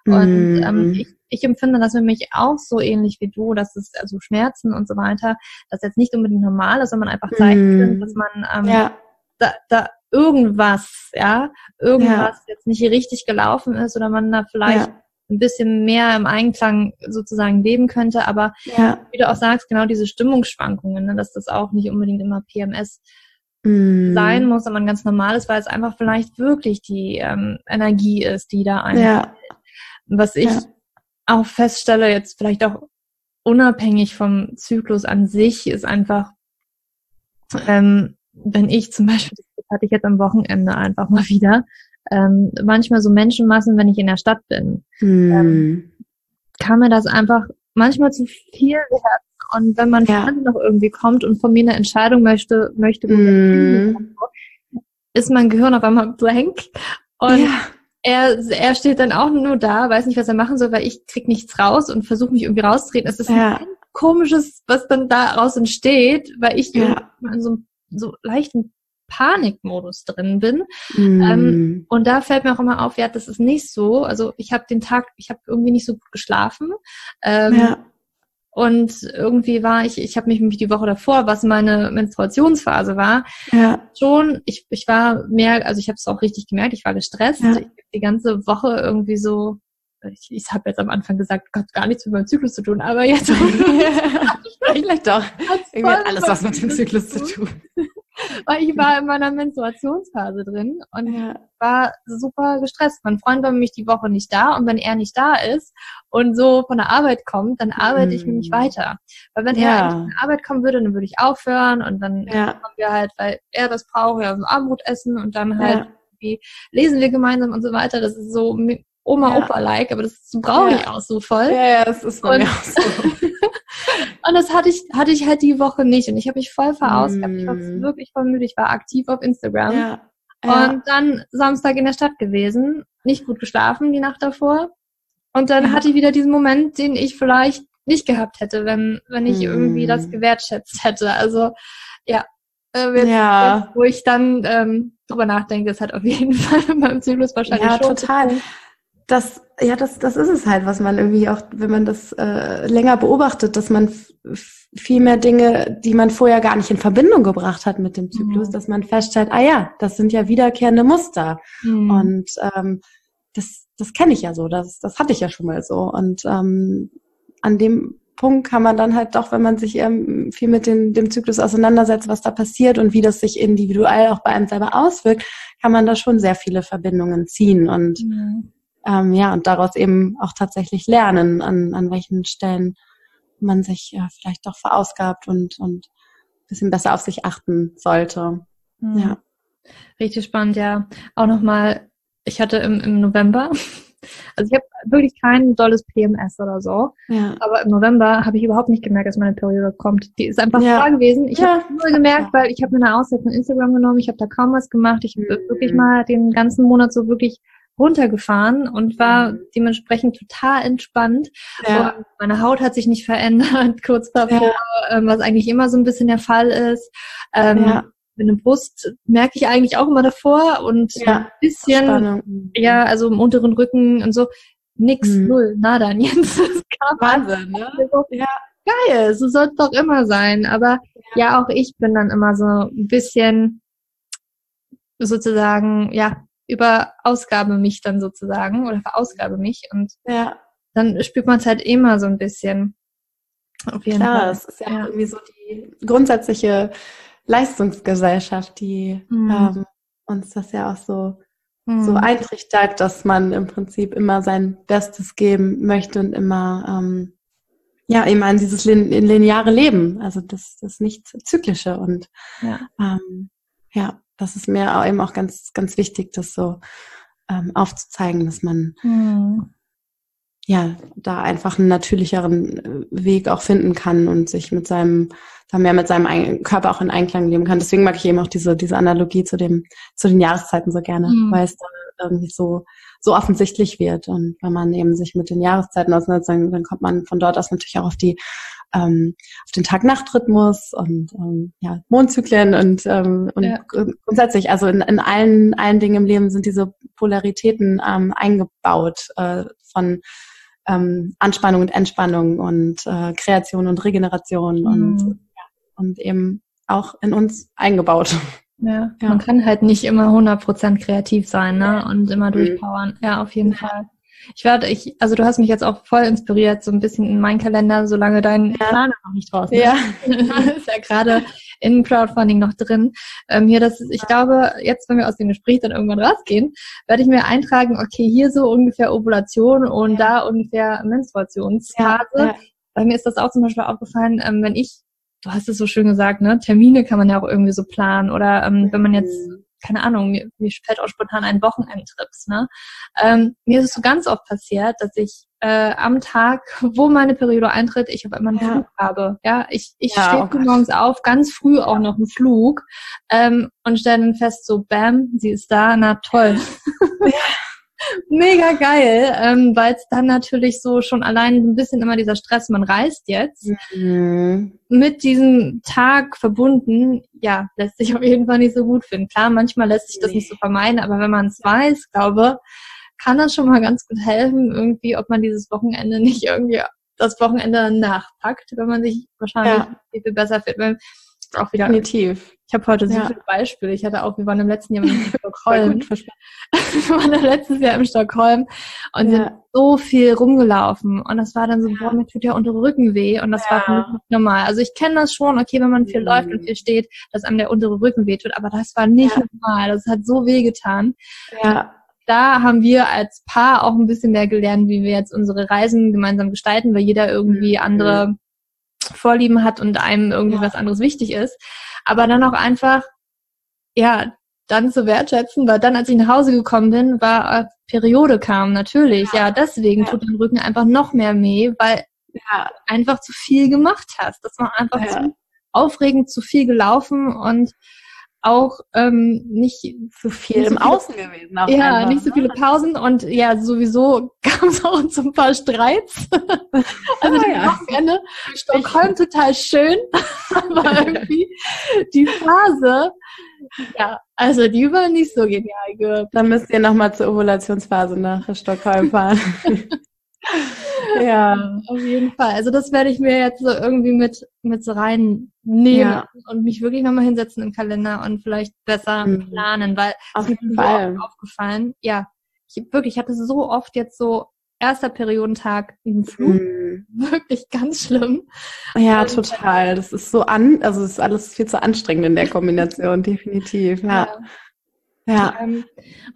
Und ähm, mhm. ich, ich empfinde das für mich auch so ähnlich wie du, dass es also Schmerzen und so weiter, das jetzt nicht unbedingt normal ist, sondern einfach Zeichen mm. dass man ähm, ja. da, da irgendwas, ja, irgendwas ja. jetzt nicht richtig gelaufen ist oder man da vielleicht ja. ein bisschen mehr im Einklang sozusagen leben könnte. Aber ja. wie du auch sagst, genau diese Stimmungsschwankungen, ne, dass das auch nicht unbedingt immer PMS mm. sein muss, sondern ganz normal ist, weil es einfach vielleicht wirklich die ähm, Energie ist, die da. Ja. Was ich auch feststelle, jetzt vielleicht auch unabhängig vom Zyklus an sich, ist einfach, ähm, wenn ich zum Beispiel, das hatte ich jetzt am Wochenende einfach mal wieder, ähm, manchmal so Menschenmassen, wenn ich in der Stadt bin, mm. ähm, kann mir das einfach manchmal zu viel werden. Und wenn man ja. noch irgendwie kommt und von mir eine Entscheidung möchte, möchte, mm. ist mein Gehirn auf einmal blank. Und ja. er, er steht dann auch nur da, weiß nicht, was er machen soll, weil ich krieg nichts raus und versuche mich irgendwie rauszutreten. Es ist ja. ein komisches, was dann daraus entsteht, weil ich ja. in so einem so leichten Panikmodus drin bin. Mm. Ähm, und da fällt mir auch immer auf, ja, das ist nicht so. Also ich habe den Tag, ich habe irgendwie nicht so gut geschlafen. Ähm, ja. Und irgendwie war ich, ich habe mich nämlich die Woche davor, was meine Menstruationsphase war, ja. schon, ich, ich war mehr, also ich habe es auch richtig gemerkt, ich war gestresst. Ja. Ich die ganze Woche irgendwie so, ich, ich habe jetzt am Anfang gesagt, Gott, gar nichts mit meinem Zyklus zu tun, aber jetzt vielleicht doch. Irgendwie alles was mit dem Zyklus zu tun. Weil ich war in meiner Menstruationsphase drin und ja. war super gestresst. Mein Freund war nämlich die Woche nicht da und wenn er nicht da ist und so von der Arbeit kommt, dann arbeite mm. ich nämlich weiter. Weil wenn ja. er von der Arbeit kommen würde, dann würde ich aufhören und dann ja. haben wir halt, weil er das braucht, ja, so Abendbrot essen und dann halt ja. lesen wir gemeinsam und so weiter. Das ist so Oma-Opa-like, aber das brauche ich auch so voll. Ja, ja, das ist bei mir auch so. und das hatte ich, hatte ich halt die Woche nicht und ich habe mich voll verausgabt. Mm. Ich war mm. wirklich voll müde. Ich war aktiv auf Instagram. Ja. Ja. Und dann Samstag in der Stadt gewesen, nicht gut geschlafen die Nacht davor. Und dann ja. hatte ich wieder diesen Moment, den ich vielleicht nicht gehabt hätte, wenn, wenn ich mm. irgendwie das gewertschätzt hätte. Also ja, äh, jetzt, ja. Jetzt, wo ich dann ähm, drüber nachdenke, ist halt auf jeden Fall beim Zyklus wahrscheinlich ja, schon. total das, ja, das, das ist es halt, was man irgendwie auch, wenn man das äh, länger beobachtet, dass man viel mehr Dinge, die man vorher gar nicht in Verbindung gebracht hat mit dem Zyklus, mhm. dass man feststellt, ah ja, das sind ja wiederkehrende Muster. Mhm. Und ähm, das, das kenne ich ja so, das, das hatte ich ja schon mal so. Und ähm, an dem Punkt kann man dann halt doch, wenn man sich ähm, viel mit den, dem Zyklus auseinandersetzt, was da passiert und wie das sich individuell auch bei einem selber auswirkt, kann man da schon sehr viele Verbindungen ziehen. Und mhm ähm, ja, und daraus eben auch tatsächlich lernen, an, an welchen Stellen man sich ja, vielleicht doch verausgabt und, und bisschen besser auf sich achten sollte. Mhm. Ja. Richtig spannend, ja. Auch nochmal, ich hatte im, im November Also ich habe wirklich kein dolles PMS oder so. Ja. Aber im November habe ich überhaupt nicht gemerkt, dass meine Periode kommt. Die ist einfach Ja. da gewesen. Ich Ja. habe nur gemerkt, weil ich habe mir eine Auszeit von Instagram genommen. Ich habe da kaum was gemacht. Ich habe Mhm. wirklich mal den ganzen Monat so wirklich runtergefahren und war Mhm. dementsprechend total entspannt. Ja. Meine Haut hat sich nicht verändert kurz davor, ähm, was eigentlich immer so ein bisschen der Fall ist. Ähm, Ja. Mit der Brust merke ich eigentlich auch immer davor und Ja. ein bisschen, Spannung. ja, also im unteren Rücken und so. Nix, Mhm. null, nada, Jens. Wahnsinn, ne? so, Ja. geil, so soll es doch immer sein. Aber ja. auch ich bin dann immer so ein bisschen sozusagen, ja, über Ausgabe mich dann sozusagen oder verausgabe mich und Ja. dann spürt man es halt immer so ein bisschen. Auf jeden Klar, Fall. das ist ja, Ja. irgendwie so die grundsätzliche Leistungsgesellschaft, die Mhm. ähm, uns das ja auch so, Hm. so eintrichtert, dass man im Prinzip immer sein Bestes geben möchte und immer ähm, ja immer in dieses lin lineare Leben, also das, das nicht zyklische und ja. ähm, ja, das ist mir eben auch ganz ganz wichtig, das so ähm, aufzuzeigen, dass man Hm. ja, da einfach einen natürlicheren äh, Weg auch finden kann und sich mit seinem, da mehr mit seinem Ein- Körper auch in Einklang leben kann. Deswegen mag ich eben auch diese, diese Analogie zu dem, zu den Jahreszeiten so gerne, Mhm. weil es dann irgendwie so, so offensichtlich wird. Und wenn man eben sich mit den Jahreszeiten auseinandersetzt, dann, kommt man von dort aus natürlich auch auf die, ähm, auf den Tag-Nacht-Rhythmus und ähm, ja, Mondzyklen und, ähm, und Ja. gr- grundsätzlich, also in, in allen, allen Dingen im Leben sind diese Polaritäten ähm, eingebaut äh, von ähm, Anspannung und Entspannung und äh, Kreation und Regeneration und, Hm. und eben auch in uns eingebaut. Ja. Ja. man kann halt nicht immer 100% kreativ sein, ne? Und immer durchpowern. Ja, auf jeden Fall. Ich werde, ich, also du hast mich jetzt auch voll inspiriert, so ein bisschen in meinen Kalender, solange dein Ja. Plan noch nicht draußen ist. ist ja gerade in Crowdfunding noch drin. Ähm, hier, das ist, ich glaube, jetzt, wenn wir aus dem Gespräch dann irgendwann rausgehen, werde ich mir eintragen, okay, hier so ungefähr Ovulation und da ungefähr Menstruationsphase. ja. Bei mir ist das auch zum Beispiel aufgefallen, ähm, wenn ich, du hast es so schön gesagt, ne, Termine kann man ja auch irgendwie so planen oder ähm, wenn man jetzt, keine Ahnung, mir, mir fällt auch spontan ein Wochenendtrips, ne? Ähm, mir ist es so ganz oft passiert, dass ich äh, am Tag, wo meine Periode eintritt, ich auf einmal einen Ja. Flug habe. Ja, ich, ich Ja, stehe oh früh Gott. morgens auf, ganz früh auch noch einen Flug ähm, und stelle dann fest, so bam, sie ist da, na toll. Mega geil, ähm, weil es dann natürlich so schon allein ein bisschen immer dieser Stress, man reist jetzt, Mhm. mit diesem Tag verbunden, ja, lässt sich auf jeden Fall nicht so gut finden. Klar, manchmal lässt sich das Nee. nicht so vermeiden, aber wenn man es weiß, glaube, kann das schon mal ganz gut helfen, irgendwie, ob man dieses Wochenende nicht irgendwie das Wochenende nachpackt, wenn man sich wahrscheinlich Ja. viel, viel besser fühlt. Auch wieder, Definitiv. ich habe heute so Ja. viele Beispiele. Ich hatte auch, wir waren im letzten Jahr in Stockholm. wir waren letztes Jahr in Stockholm und sind Ja. so viel rumgelaufen. Und das war dann so, boah, mir tut ja untere Rücken weh. Und das war für mich nicht normal. Also ich kenne das schon, okay, wenn man viel Mhm. läuft und viel steht, dass einem der untere Rücken weh tut. Aber das war nicht normal. Das hat so weh getan. Ja. Da haben wir als Paar auch ein bisschen mehr gelernt, wie wir jetzt unsere Reisen gemeinsam gestalten, weil jeder irgendwie Mhm. andere Vorlieben hat und einem irgendwie Ja. was anderes wichtig ist. Aber dann auch einfach, ja, dann zu wertschätzen, weil dann, als ich nach Hause gekommen bin, war äh, Periode kam, natürlich. Ja, deswegen Ja. tut dein Rücken einfach noch mehr weh, weil Ja. du einfach zu viel gemacht hast. Das war einfach Ja. zu aufregend, zu viel gelaufen und auch ähm, nicht Zu viel Nicht so im viele- Außen gewesen. Ja, einfach, nicht so ne? viele Pausen und ja, sowieso kam es auch zu ein paar Streits. Also Ah, das ja. Wochenende, Stockholm total schön, aber irgendwie die Phase, ja, also die war nicht so genial ge- Dann müsst ihr nochmal zur Ovulationsphase nach Stockholm fahren. ja. Auf jeden Fall. Also das werde ich mir jetzt so irgendwie mit, mit so reinnehmen Ja. und mich wirklich nochmal hinsetzen im Kalender und vielleicht besser Mhm. planen, weil Auf es mir jeden so Fall. oft aufgefallen. Ja, ich wirklich, ich hatte so oft jetzt so erster Periodentag einen Flug, Mhm. wirklich ganz schlimm. Ja, Und- total. Das ist so an, also es ist alles viel zu anstrengend in der Kombination, definitiv. Ja. Ja. Ähm,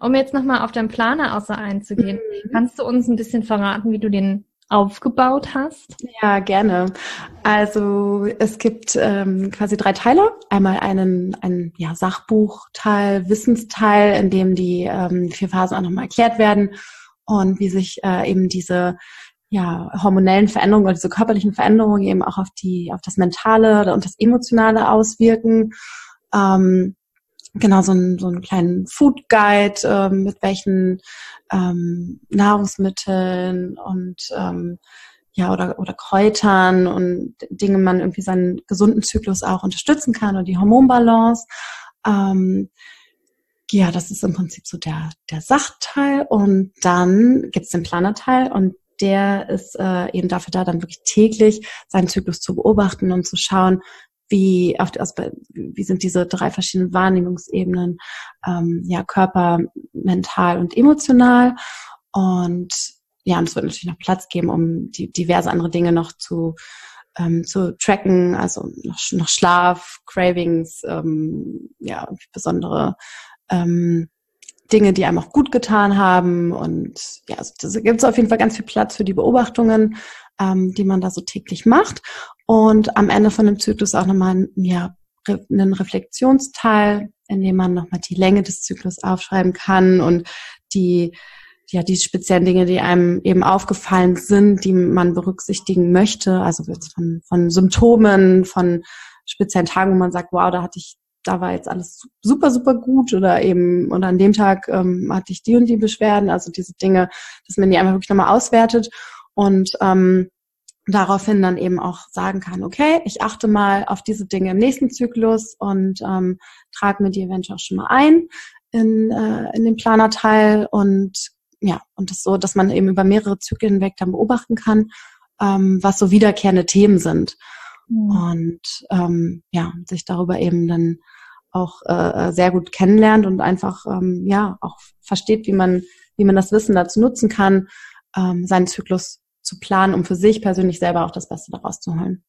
um jetzt nochmal auf deinen Planer außer einzugehen, kannst du uns ein bisschen verraten, wie du den aufgebaut hast? Ja, gerne. Also es gibt ähm, quasi drei Teile. Einmal einen, einen ja, Sachbuchteil, Wissensteil, in dem die ähm, vier Phasen auch nochmal erklärt werden. und wie sich äh, eben diese ja, hormonellen Veränderungen oder diese körperlichen Veränderungen eben auch auf die, auf das Mentale und das Emotionale auswirken. Ähm, genau, so, ein, so einen kleinen Food Guide, ähm, mit welchen ähm, Nahrungsmitteln und ähm, ja, oder, oder Kräutern und Dinge man irgendwie seinen gesunden Zyklus auch unterstützen kann und die Hormonbalance. Ähm, ja, das ist im Prinzip so der, der Sachteil. Und dann gibt's den Planerteil und der ist äh, eben dafür da, dann wirklich täglich seinen Zyklus zu beobachten und zu schauen, wie, auf, aus, wie sind diese drei verschiedenen Wahrnehmungsebenen, ähm, ja, Körper, mental und emotional. Und ja, und es wird natürlich noch Platz geben, um die diverse andere Dinge noch zu, ähm, zu tracken, also noch, noch Schlaf, Cravings, ähm, ja, besondere ähm, Dinge, die einem auch gut getan haben. Und ja, also da gibt es auf jeden Fall ganz viel Platz für die Beobachtungen, ähm, die man da so täglich macht. Und am Ende von dem Zyklus auch nochmal ja, einen Reflexionsteil, in dem man nochmal die Länge des Zyklus aufschreiben kann und die ja, die speziellen Dinge, die einem eben aufgefallen sind, die man berücksichtigen möchte, also von, von Symptomen, von speziellen Tagen, wo man sagt, wow, da hatte ich da war jetzt alles super, super gut oder eben, und an dem Tag ähm, hatte ich die und die Beschwerden, also diese Dinge, dass man die einfach wirklich nochmal auswertet und ähm, daraufhin dann eben auch sagen kann, okay, ich achte mal auf diese Dinge im nächsten Zyklus und ähm, trage mir die eventuell auch schon mal ein in, äh, in den Planerteil und ja, und das so, dass man eben über mehrere Zyklen hinweg dann beobachten kann, ähm, was so wiederkehrende Themen sind. Mhm. Und ähm, ja, sich darüber eben dann auch äh, sehr gut kennenlernt und einfach ähm, ja auch versteht, wie man wie man das Wissen dazu nutzen kann, ähm, seinen Zyklus zu planen, um für sich persönlich selber auch das Beste daraus zu holen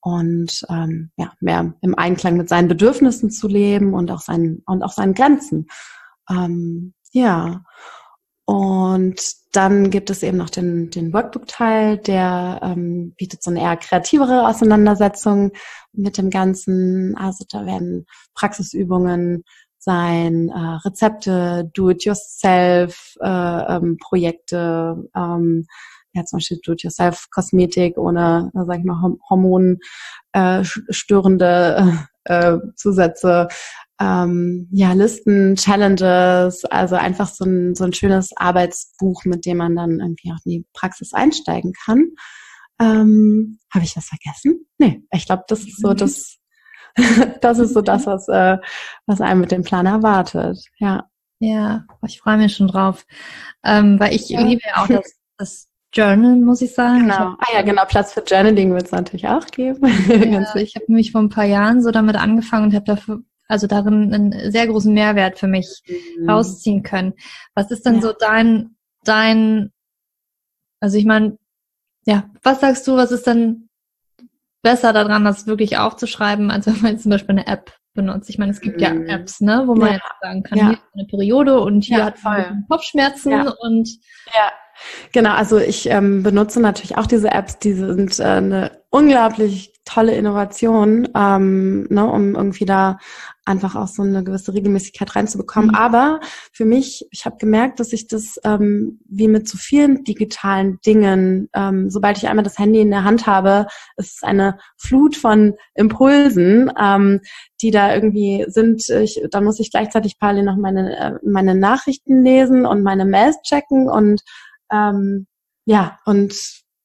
und ähm, ja mehr im Einklang mit seinen Bedürfnissen zu leben und auch seinen und auch seinen Grenzen. Ähm, ja und dann gibt es eben noch den, den Workbook-Teil, der ähm, bietet so eine eher kreativere Auseinandersetzung mit dem Ganzen. Also da werden Praxisübungen sein, äh, Rezepte, Do-it-yourself-Projekte, äh, ähm, ja zum Beispiel Do-it-yourself-Kosmetik ohne, äh, sag ich mal, Hormon äh, äh, Zusätze, ähm, ja, Listen, Challenges, also einfach so ein, so ein schönes Arbeitsbuch, mit dem man dann irgendwie auch in die Praxis einsteigen kann. Ähm, Habe ich was vergessen? Nee, ich glaube, das ist so mhm. das, das ist so das, was, äh, was einem mit dem Plan erwartet. Ja. Ja, ich freue mich schon drauf. Ähm, weil ich ja. liebe ja auch das, das Journal, muss ich sagen. Genau. Ich hab, ah ja, genau, Platz für Journaling wird es natürlich auch geben. Ja, ich habe mich vor ein paar Jahren so damit angefangen und habe dafür also darin einen sehr großen Mehrwert für mich mhm. rausziehen können. Was ist denn ja. so dein, dein, also ich meine, ja, was sagst du, was ist denn besser daran, das wirklich aufzuschreiben, als wenn man jetzt zum Beispiel eine App benutzt? Ich meine, es gibt ja mhm. Apps, ne, wo man ja. jetzt sagen kann, ja. hier ist eine Periode und hier hat man Kopfschmerzen und ja. Genau, also ich ähm, benutze natürlich auch diese Apps, die sind äh, eine unglaublich tolle Innovation, ähm, ne, um irgendwie da einfach auch so eine gewisse Regelmäßigkeit reinzubekommen. Mhm. Aber für mich, ich habe gemerkt, dass ich das ähm, wie mit so vielen digitalen Dingen, ähm, sobald ich einmal das Handy in der Hand habe, ist es eine Flut von Impulsen, ähm, die da irgendwie sind. Ich, da muss ich gleichzeitig parallel noch meine, äh, meine Nachrichten lesen und meine Mails checken und ähm, ja, und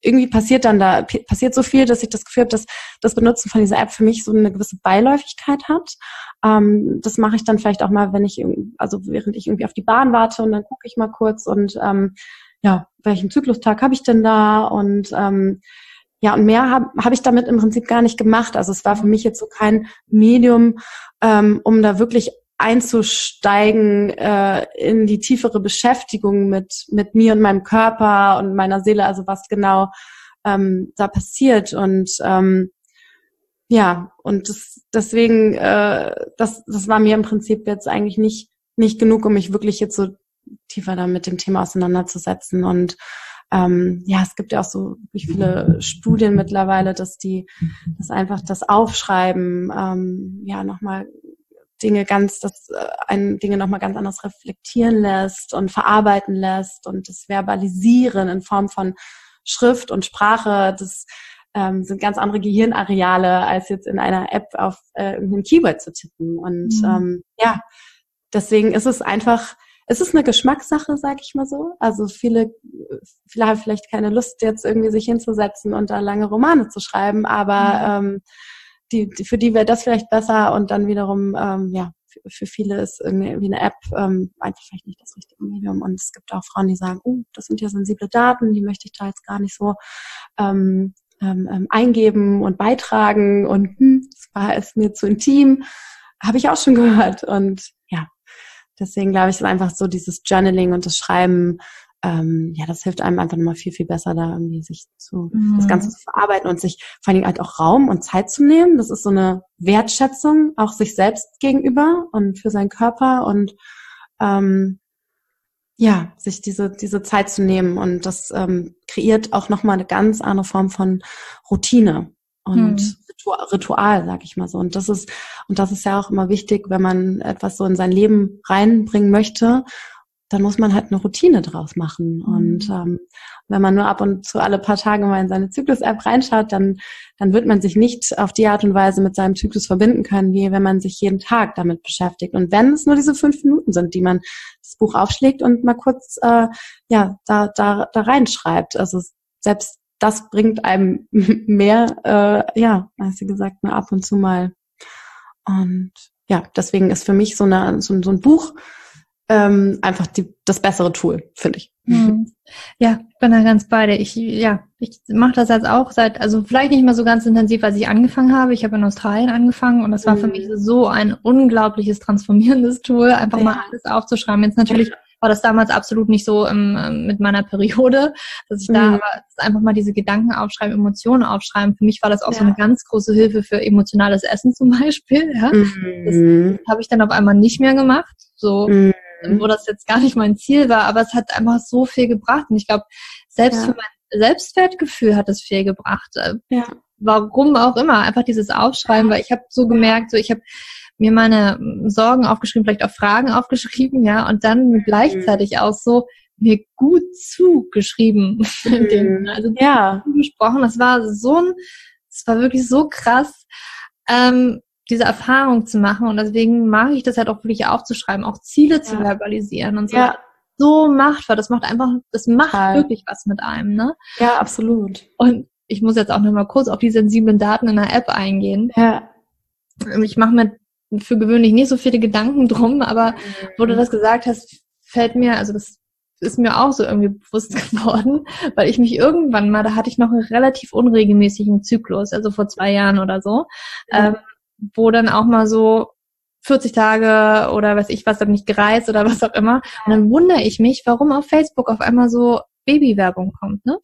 irgendwie passiert dann da, passiert so viel, dass ich das Gefühl habe, dass das Benutzen von dieser App für mich so eine gewisse Beiläufigkeit hat. Ähm, das mache ich dann vielleicht auch mal, wenn ich, also während ich irgendwie auf die Bahn warte und dann gucke ich mal kurz und ähm, ja, welchen Zyklustag habe ich denn da und ähm, ja, und mehr habe hab ich damit im Prinzip gar nicht gemacht. Also es war für mich jetzt so kein Medium, ähm, um da wirklich einzusteigen äh, in die tiefere Beschäftigung mit, mit mir und meinem Körper und meiner Seele, also was genau ähm, da passiert. Und ähm, ja, und das, deswegen, äh, das, das war mir im Prinzip jetzt eigentlich nicht, nicht genug, um mich wirklich jetzt so tiefer da mit dem Thema auseinanderzusetzen. Und ähm, ja, es gibt ja auch so viele Studien mittlerweile, dass die, dass einfach das Aufschreiben ähm, ja nochmal Dinge ganz, das äh, einen Dinge nochmal ganz anders reflektieren lässt und verarbeiten lässt und das Verbalisieren in Form von Schrift und Sprache, das ähm, sind ganz andere Gehirnareale, als jetzt in einer App auf äh, irgendein Keyword zu tippen. Und mhm. ähm, ja, deswegen ist es einfach, es ist eine Geschmackssache, sag ich mal so. Also viele, viele haben vielleicht keine Lust, jetzt irgendwie sich hinzusetzen und da lange Romane zu schreiben, aber mhm. ähm, die, die, für die wäre das vielleicht besser und dann wiederum, ähm, ja, für, viele ist irgendwie eine App ähm, einfach vielleicht nicht das richtige Medium. Und es gibt auch Frauen, die sagen, oh, das sind ja sensible Daten, die möchte ich da jetzt gar nicht so ähm, ähm, ähm eingeben und beitragen und hm, das war es mir zu intim. Habe ich auch schon gehört. Und ja, deswegen glaube ich, ist einfach so dieses Journaling und das Schreiben ähm, ja, das hilft einem einfach nochmal viel, viel besser, da irgendwie sich zu, mhm. das Ganze zu verarbeiten und sich vor allen Dingen halt auch Raum und Zeit zu nehmen. Das ist so eine Wertschätzung auch sich selbst gegenüber und für seinen Körper und ähm, ja, sich diese, diese Zeit zu nehmen und das ähm, kreiert auch nochmal eine ganz andere Form von Routine und hm. Ritual, sag ich mal so. Und das ist, und das ist ja auch immer wichtig, wenn man etwas so in sein Leben reinbringen möchte dann muss man halt eine Routine draus machen. Mhm. Und ähm, wenn man nur ab und zu alle paar Tage mal in seine Zyklus-App reinschaut, dann, dann wird man sich nicht auf die Art und Weise mit seinem Zyklus verbinden können, wie wenn man sich jeden Tag damit beschäftigt. Und wenn es nur diese fünf Minuten sind, die man das Buch aufschlägt und mal kurz äh, ja da, da, da reinschreibt. Also selbst das bringt einem mehr, äh, ja, als sie gesagt, nur ab und zu mal. Und ja, deswegen ist für mich so, eine, so, so ein Buch ähm, einfach die, das bessere Tool, finde ich. Hm. Ja, ich bin da ganz bei dir. Ich, ja, ich mache das jetzt auch seit, also vielleicht nicht mehr so ganz intensiv, als ich angefangen habe. Ich habe in Australien angefangen und das war mhm. für mich so ein unglaubliches transformierendes Tool, einfach ja. mal alles aufzuschreiben. Jetzt natürlich war das damals absolut nicht so ähm, mit meiner Periode, dass ich mhm. da aber einfach mal diese Gedanken aufschreiben, Emotionen aufschreiben. Für mich war das auch ja. so eine ganz große Hilfe für emotionales Essen zum Beispiel. Ja? Mhm. Das habe ich dann auf einmal nicht mehr gemacht. So mhm mhm. wo das jetzt gar nicht mein Ziel war, aber es hat einfach so viel gebracht. Und ich glaube, selbst ja. für mein Selbstwertgefühl hat es viel gebracht. Äh, ja. Warum auch immer, einfach dieses Aufschreiben, weil ich habe so gemerkt, so ich habe mir meine Sorgen aufgeschrieben, vielleicht auch Fragen aufgeschrieben, ja, und dann mhm. gleichzeitig auch so mir gut zugeschrieben. Mhm. also ja. gesprochen. Das war so ein, es war wirklich so krass. Ähm, diese Erfahrung zu machen. Und deswegen mag ich das halt auch wirklich aufzuschreiben, auch Ziele ja. zu verbalisieren und so. Ja. So machtvoll. Das macht einfach, das macht Total. wirklich was mit einem, ne? Ja, absolut. Und ich muss jetzt auch noch mal kurz auf die sensiblen Daten in der App eingehen. Ja. Ich mache mir für gewöhnlich nicht so viele Gedanken drum, aber wo du mhm. das gesagt hast, fällt mir, also das ist mir auch so irgendwie bewusst geworden, weil ich mich irgendwann mal, da hatte ich noch einen relativ unregelmäßigen Zyklus, also vor zwei Jahren oder so. Ja. Ähm, wo dann auch mal so 40 Tage oder weiß ich was, dann nicht gereist oder was auch immer. Und dann wundere ich mich, warum auf Facebook auf einmal so Babywerbung kommt, ne?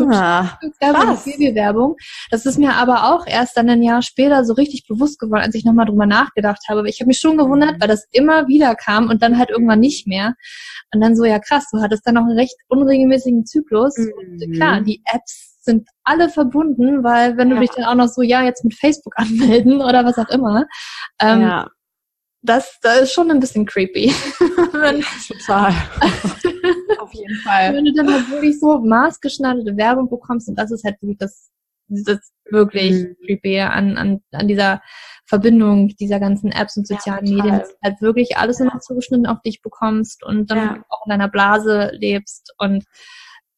Ah, krass. Babywerbung. Das ist mir aber auch erst dann ein Jahr später so richtig bewusst geworden, als ich nochmal drüber nachgedacht habe. Ich habe mich schon gewundert, weil das immer wieder kam und dann halt irgendwann nicht mehr. Und dann so, ja krass, du hattest dann noch einen recht unregelmäßigen Zyklus. Mhm. Und klar, die Apps sind alle verbunden, weil wenn ja. du dich dann auch noch so, ja, jetzt mit Facebook anmelden oder was auch immer, ähm, ja. das, das ist schon ein bisschen creepy. wenn, Total. Auf jeden Fall. Wenn du dann halt wirklich so maßgeschneiderte Werbung bekommst und das ist halt wirklich das, das wirklich mhm. creepy an, an, an dieser Verbindung dieser ganzen Apps und sozialen ja, Medien, dass halt wirklich alles immer zugeschnitten auf dich bekommst und dann ja. auch in deiner Blase lebst und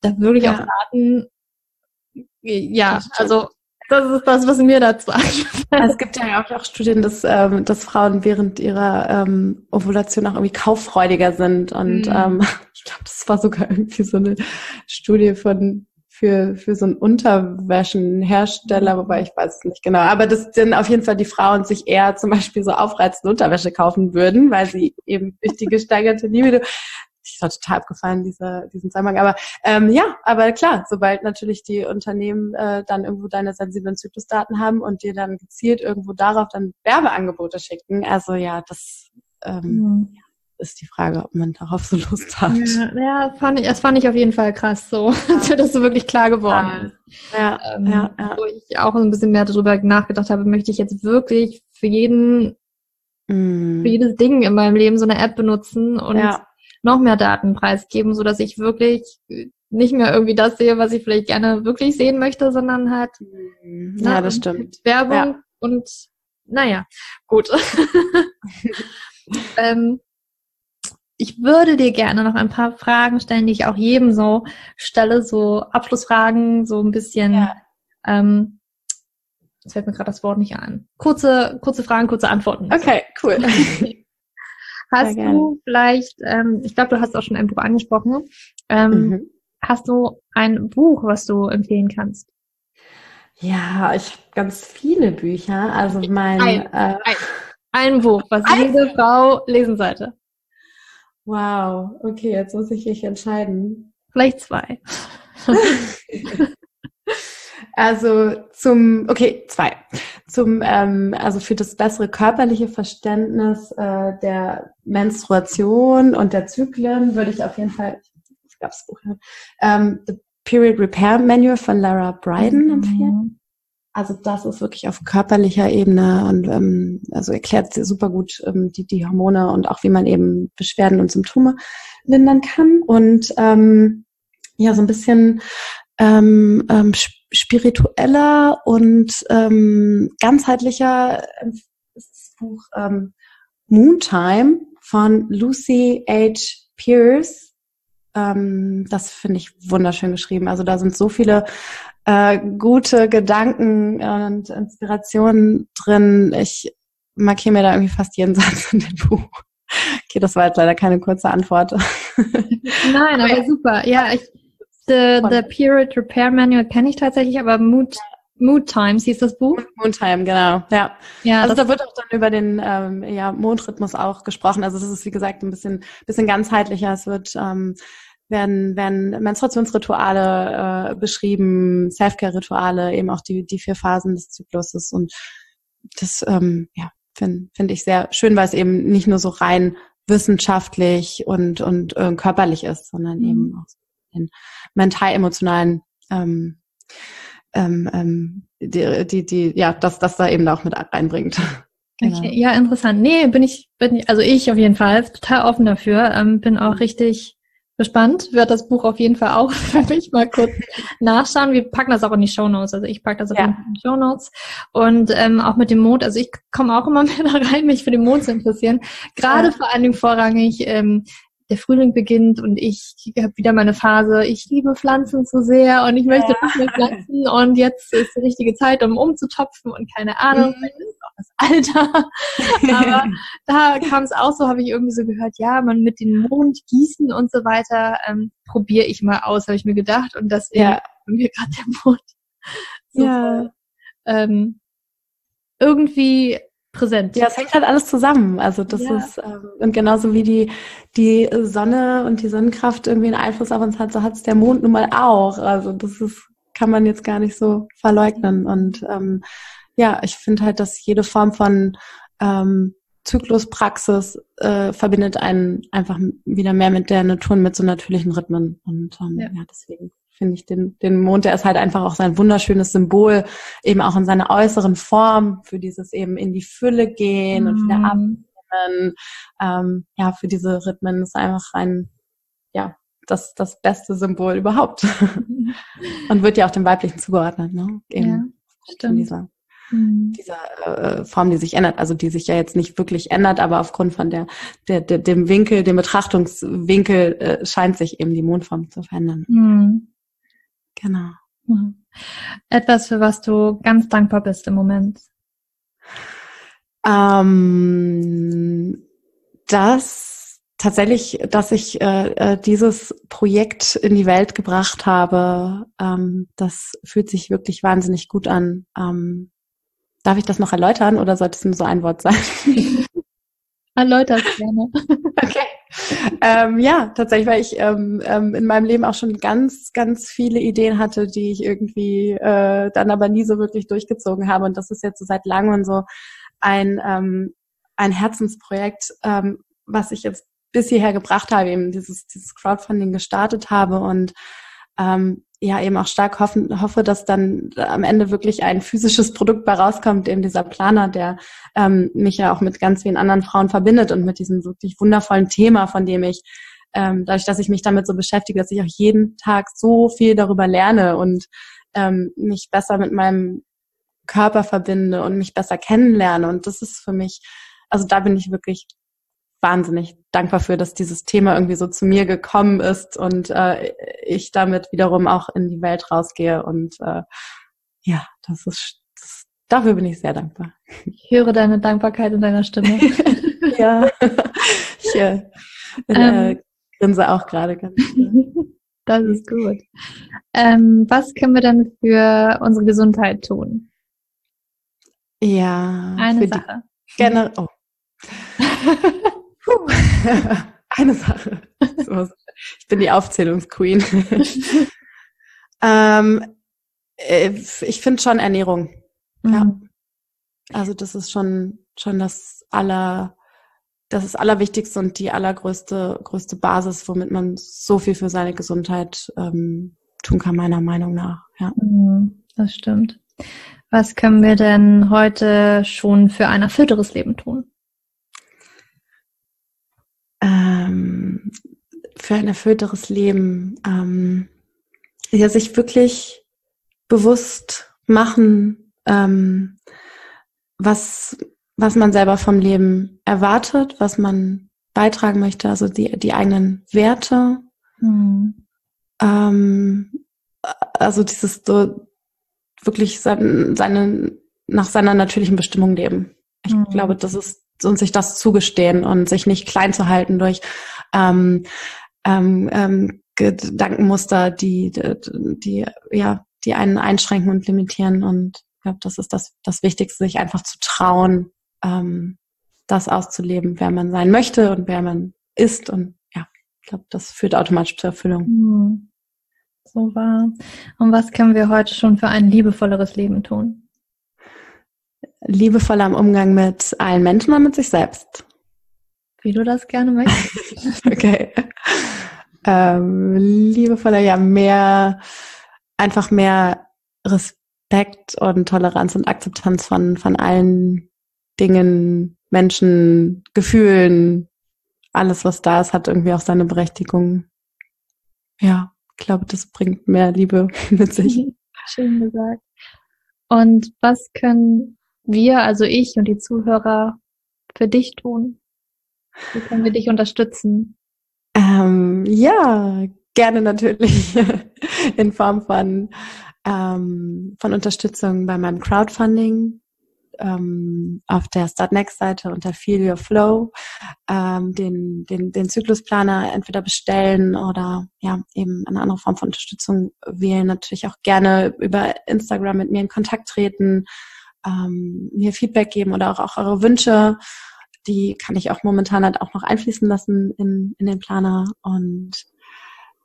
da wirklich ja. auch Daten ja, also das ist das, was mir dazu einfällt. Es gibt ja auch, Studien, dass, ähm, dass Frauen während ihrer ähm, Ovulation auch irgendwie kauffreudiger sind. Und mhm. ähm, ich glaube, das war sogar irgendwie so eine Studie von für, für so einen Unterwäschenhersteller, mhm. wobei ich weiß es nicht genau. Aber das sind auf jeden Fall die Frauen sich eher zum Beispiel so aufreizende Unterwäsche kaufen würden, weil sie eben durch die gesteigerte Libido ich war total abgefallen, dieser, diesen Zusammenhang. Aber ähm, ja, aber klar, sobald natürlich die Unternehmen äh, dann irgendwo deine sensiblen Zyklusdaten haben und dir dann gezielt irgendwo darauf dann Werbeangebote schicken, also ja, das ähm, mhm. ist die Frage, ob man darauf so Lust hat. Ja, ja fand ich, das fand ich auf jeden Fall krass so, als mir das so wirklich klar geworden ist. Ja, ähm, ja, ja. Wo ich auch ein bisschen mehr darüber nachgedacht habe, möchte ich jetzt wirklich für jeden mm. für jedes Ding in meinem Leben so eine App benutzen und ja. Noch mehr Daten preisgeben, so dass ich wirklich nicht mehr irgendwie das sehe, was ich vielleicht gerne wirklich sehen möchte, sondern halt mm. ja, ne, das stimmt. Werbung ja. und naja, gut. ähm, ich würde dir gerne noch ein paar Fragen stellen, die ich auch jedem so stelle, so Abschlussfragen, so ein bisschen, ja. ähm, jetzt fällt mir gerade das Wort nicht ein. Kurze, kurze Fragen, kurze Antworten. Okay, cool. hast du vielleicht, ähm, ich glaube, du hast auch schon ein Buch angesprochen, ähm, mhm. hast du ein Buch, was du empfehlen kannst? Ja, ich habe ganz viele Bücher. Also mein ein, äh, ein, ein Buch, was ein jede Frau lesen sollte. Wow, okay, jetzt muss ich mich entscheiden. Vielleicht zwei. also zum, okay, zwei. Zum, ähm, also für das bessere körperliche Verständnis äh, der Menstruation und der Zyklen würde ich auf jeden Fall, ich glaube, das Buch, ähm, The Period Repair Manual von Lara Bryden mhm. empfehlen. Also das ist wirklich auf körperlicher Ebene und ähm, also erklärt super gut ähm, die, die Hormone und auch wie man eben Beschwerden und Symptome lindern kann. Und ähm, ja, so ein bisschen ähm, ähm, spiritueller und ähm, ganzheitlicher ist das Buch ähm, Moontime von Lucy H. Pierce. Ähm, das finde ich wunderschön geschrieben. Also da sind so viele äh, gute Gedanken und Inspirationen drin. Ich markiere mir da irgendwie fast jeden Satz in dem Buch. Okay, das war jetzt leider keine kurze Antwort. Nein, aber super. Ja, ich, The, the Period Repair Manual kenne ich tatsächlich, aber Mood, Mood Times hieß das Buch. Mood Time, genau. Ja. ja also da wird auch dann über den ähm, ja, Mondrhythmus auch gesprochen. Also das ist wie gesagt ein bisschen, bisschen ganzheitlicher. Es wird ähm, werden, werden Menstruationsrituale äh, beschrieben, Selfcare-Rituale, eben auch die, die vier Phasen des Zykluses. Und das ähm, ja, finde find ich sehr schön, weil es eben nicht nur so rein wissenschaftlich und, und äh, körperlich ist, sondern mhm. eben auch den mental-emotionalen ähm, ähm, ähm, die, die, die, ja, dass das da eben auch mit reinbringt. Genau. Okay, ja, interessant. Nee, bin ich, bin ich, also ich auf jeden Fall total offen dafür, ähm, bin auch richtig gespannt. Werde das Buch auf jeden Fall auch für mich mal kurz nachschauen. Wir packen das auch in die Show Notes. Also ich packe das auf ja. in die Show Notes. Und ähm, auch mit dem Mond, also ich komme auch immer mehr da rein, mich für den Mond zu interessieren. Gerade ja. vor allen Dingen vorrangig ähm, der Frühling beginnt und ich habe wieder meine Phase, ich liebe Pflanzen zu sehr und ich möchte ja. noch mehr pflanzen und jetzt ist die richtige Zeit, um umzutopfen und keine Ahnung, mhm. ist auch das Alter. Aber da kam es auch so, habe ich irgendwie so gehört, ja, man mit dem Mond gießen und so weiter, ähm, probiere ich mal aus, habe ich mir gedacht und deswegen ja. mir gerade der Mond so ja. ähm, irgendwie präsent. Ja, es hängt halt alles zusammen. Also das ja. ist ähm, und genauso wie die die Sonne und die Sonnenkraft irgendwie einen Einfluss auf uns hat, so hat es der Mond nun mal auch. Also das ist kann man jetzt gar nicht so verleugnen. Und ähm, ja, ich finde halt, dass jede Form von ähm, Zykluspraxis äh, verbindet einen einfach wieder mehr mit der Natur und mit so natürlichen Rhythmen. Und ähm, ja. ja, deswegen finde ich den, den Mond, der ist halt einfach auch sein wunderschönes Symbol, eben auch in seiner äußeren Form, für dieses eben in die Fülle gehen mhm. und wieder abnehmen. Ähm, ja, für diese Rhythmen ist einfach ein, ja, das, das beste Symbol überhaupt. und wird ja auch dem Weiblichen zugeordnet, ne? Eben ja, stimmt. Dieser, mhm. dieser äh, Form, die sich ändert, also die sich ja jetzt nicht wirklich ändert, aber aufgrund von der, der, der dem Winkel, dem Betrachtungswinkel äh, scheint sich eben die Mondform zu verändern. Mhm. Genau. Mhm. Etwas, für was du ganz dankbar bist im Moment? Ähm, das tatsächlich, dass ich äh, äh, dieses Projekt in die Welt gebracht habe, ähm, das fühlt sich wirklich wahnsinnig gut an. Ähm, darf ich das noch erläutern oder sollte es nur so ein Wort sein? Erläutert gerne. Okay. Ähm, ja, tatsächlich, weil ich ähm, ähm, in meinem Leben auch schon ganz, ganz viele Ideen hatte, die ich irgendwie äh, dann aber nie so wirklich durchgezogen habe. Und das ist jetzt so seit langem so ein, ähm, ein Herzensprojekt, ähm, was ich jetzt bis hierher gebracht habe, eben dieses, dieses Crowdfunding gestartet habe und ähm, ja eben auch stark hoffen, hoffe, dass dann am Ende wirklich ein physisches Produkt bei rauskommt, eben dieser Planer, der ähm, mich ja auch mit ganz vielen anderen Frauen verbindet und mit diesem wirklich wundervollen Thema, von dem ich ähm, dadurch, dass ich mich damit so beschäftige, dass ich auch jeden Tag so viel darüber lerne und ähm, mich besser mit meinem Körper verbinde und mich besser kennenlerne. Und das ist für mich, also da bin ich wirklich wahnsinnig dankbar für, dass dieses Thema irgendwie so zu mir gekommen ist und äh, ich damit wiederum auch in die Welt rausgehe. Und äh, ja, das ist das, dafür bin ich sehr dankbar. Ich höre deine Dankbarkeit in deiner Stimme. ja, ich äh, äh, ähm, grinse auch gerade ganz. das ist gut. Ähm, was können wir denn für unsere Gesundheit tun? Ja, eine Sache. Generell. Oh. Eine Sache. Ich bin die Aufzählungsqueen. ähm, äh, ich finde schon Ernährung. Mhm. Ja. Also das ist schon, schon das aller, das ist Allerwichtigste und die allergrößte, größte Basis, womit man so viel für seine Gesundheit ähm, tun kann, meiner Meinung nach. Ja. Mhm, das stimmt. Was können wir denn heute schon für ein erfüllteres Leben tun? Ähm, für ein erfüllteres Leben, ähm, ja, sich wirklich bewusst machen, ähm, was, was man selber vom Leben erwartet, was man beitragen möchte, also die, die eigenen Werte. Mhm. Ähm, also dieses so wirklich sein, seine, nach seiner natürlichen Bestimmung leben. Ich mhm. glaube, das ist und sich das zugestehen und sich nicht klein zu halten durch ähm, ähm, ähm, Gedankenmuster, die, die, die, ja, die einen einschränken und limitieren. Und ich glaube, das ist das, das Wichtigste, sich einfach zu trauen, ähm, das auszuleben, wer man sein möchte und wer man ist. Und ja, ich glaube, das führt automatisch zur Erfüllung. Mhm. So wahr. Und was können wir heute schon für ein liebevolleres Leben tun? Liebevoller im Umgang mit allen Menschen und mit sich selbst. Wie du das gerne möchtest. okay. Ähm, liebevoller, ja, mehr, einfach mehr Respekt und Toleranz und Akzeptanz von, von allen Dingen, Menschen, Gefühlen, alles, was da ist, hat irgendwie auch seine Berechtigung. Ja, ich glaube, das bringt mehr Liebe mit sich. Schön gesagt. Und was können wir, also ich und die Zuhörer, für dich tun? Wie können wir dich unterstützen? Ähm, ja, gerne natürlich in Form von, ähm, von Unterstützung bei meinem Crowdfunding ähm, auf der Start Next Seite unter Feel Your Flow ähm, den, den, den Zyklusplaner entweder bestellen oder ja eben eine andere Form von Unterstützung wählen. Natürlich auch gerne über Instagram mit mir in Kontakt treten ähm, mir Feedback geben oder auch, auch eure Wünsche. Die kann ich auch momentan halt auch noch einfließen lassen in, in den Planer. Und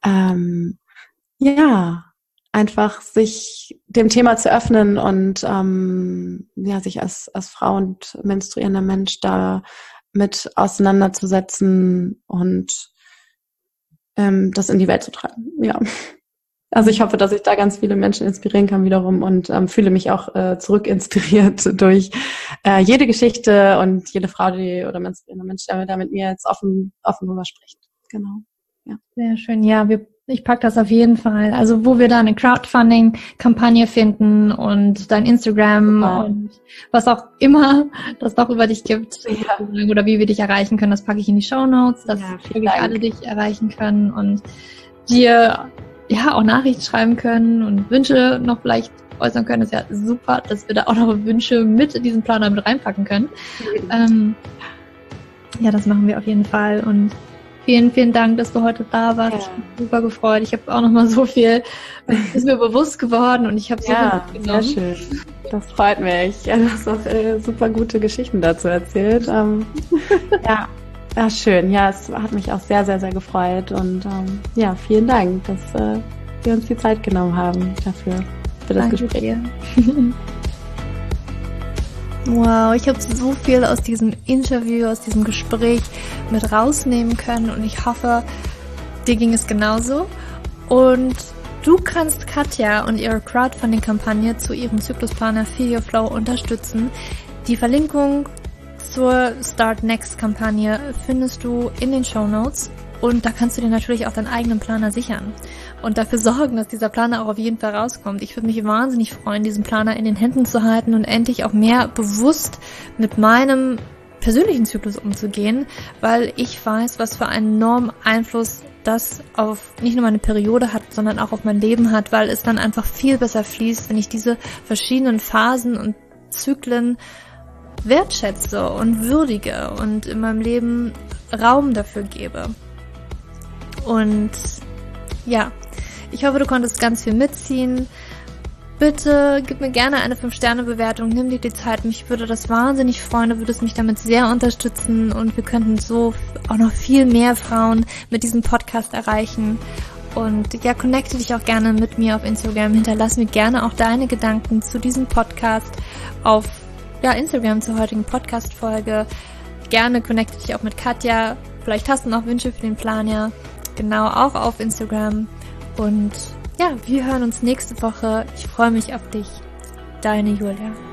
ähm, ja, einfach sich dem Thema zu öffnen und ähm, ja, sich als, als Frau und menstruierender Mensch da mit auseinanderzusetzen und ähm, das in die Welt zu tragen. Ja. Also ich hoffe, dass ich da ganz viele Menschen inspirieren kann wiederum und ähm, fühle mich auch äh, zurückinspiriert durch äh, jede Geschichte und jede Frau, die oder Mensch, der da mit mir jetzt offen, offen drüber spricht. Genau. Ja. Sehr schön. Ja, wir, ich pack das auf jeden Fall. Also wo wir da eine Crowdfunding-Kampagne finden und dein Instagram Super. und was auch immer das doch über dich gibt ja. oder wie wir dich erreichen können, das packe ich in die Show Notes, dass ja, wirklich alle dich erreichen können und dir ja auch Nachrichten schreiben können und Wünsche noch vielleicht äußern können. Das ist ja super, dass wir da auch noch Wünsche mit in diesen Planer mit reinpacken können. Mhm. Ähm, ja, das machen wir auf jeden Fall und vielen, vielen Dank, dass du heute da warst. Ja. Ich bin super gefreut. Ich habe auch noch mal so viel, ist mir bewusst geworden und ich habe so ja, viel mitgenommen. Sehr schön. Das freut mich. Ja, du hast auch äh, super gute Geschichten dazu erzählt. Ähm, ja, ja, schön. Ja, es hat mich auch sehr, sehr, sehr gefreut. Und ähm, ja, vielen Dank, dass äh, wir uns die Zeit genommen haben dafür, für das Danke Gespräch. Dir. wow, ich habe so viel aus diesem Interview, aus diesem Gespräch mit rausnehmen können und ich hoffe, dir ging es genauso. Und Du kannst Katja und ihre Crowdfunding-Kampagne zu ihrem Zyklusplaner Feel Your Flow unterstützen. Die Verlinkung zur Start Next Kampagne findest du in den Show Notes und da kannst du dir natürlich auch deinen eigenen Planer sichern und dafür sorgen, dass dieser Planer auch auf jeden Fall rauskommt. Ich würde mich wahnsinnig freuen, diesen Planer in den Händen zu halten und endlich auch mehr bewusst mit meinem persönlichen Zyklus umzugehen, weil ich weiß, was für einen enormen Einfluss das auf nicht nur meine Periode hat, sondern auch auf mein Leben hat, weil es dann einfach viel besser fließt, wenn ich diese verschiedenen Phasen und Zyklen wertschätze und würdige und in meinem Leben Raum dafür gebe. Und ja, ich hoffe, du konntest ganz viel mitziehen. Bitte gib mir gerne eine 5-Sterne-Bewertung, nimm dir die Zeit, mich würde das wahnsinnig freuen, du würdest mich damit sehr unterstützen und wir könnten so auch noch viel mehr Frauen mit diesem Podcast erreichen. Und ja, connecte dich auch gerne mit mir auf Instagram, hinterlass mir gerne auch deine Gedanken zu diesem Podcast auf ja, Instagram zur heutigen Podcast-Folge. Gerne connecte dich auch mit Katja. Vielleicht hast du noch Wünsche für den Plan, ja. Genau, auch auf Instagram. Und ja, wir hören uns nächste Woche. Ich freue mich auf dich. Deine Julia.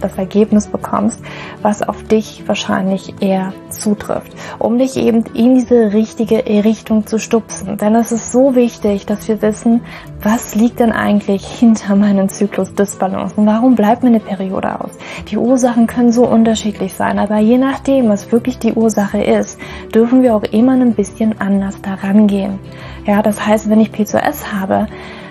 das Ergebnis bekommst, was auf dich wahrscheinlich eher zutrifft, um dich eben in diese richtige Richtung zu stupsen. Denn es ist so wichtig, dass wir wissen, was liegt denn eigentlich hinter meinem Zyklus Dysbalancen? Warum bleibt mir eine Periode aus? Die Ursachen können so unterschiedlich sein, aber je nachdem, was wirklich die Ursache ist, dürfen wir auch immer ein bisschen anders daran gehen. Ja, das heißt, wenn ich PCOS habe,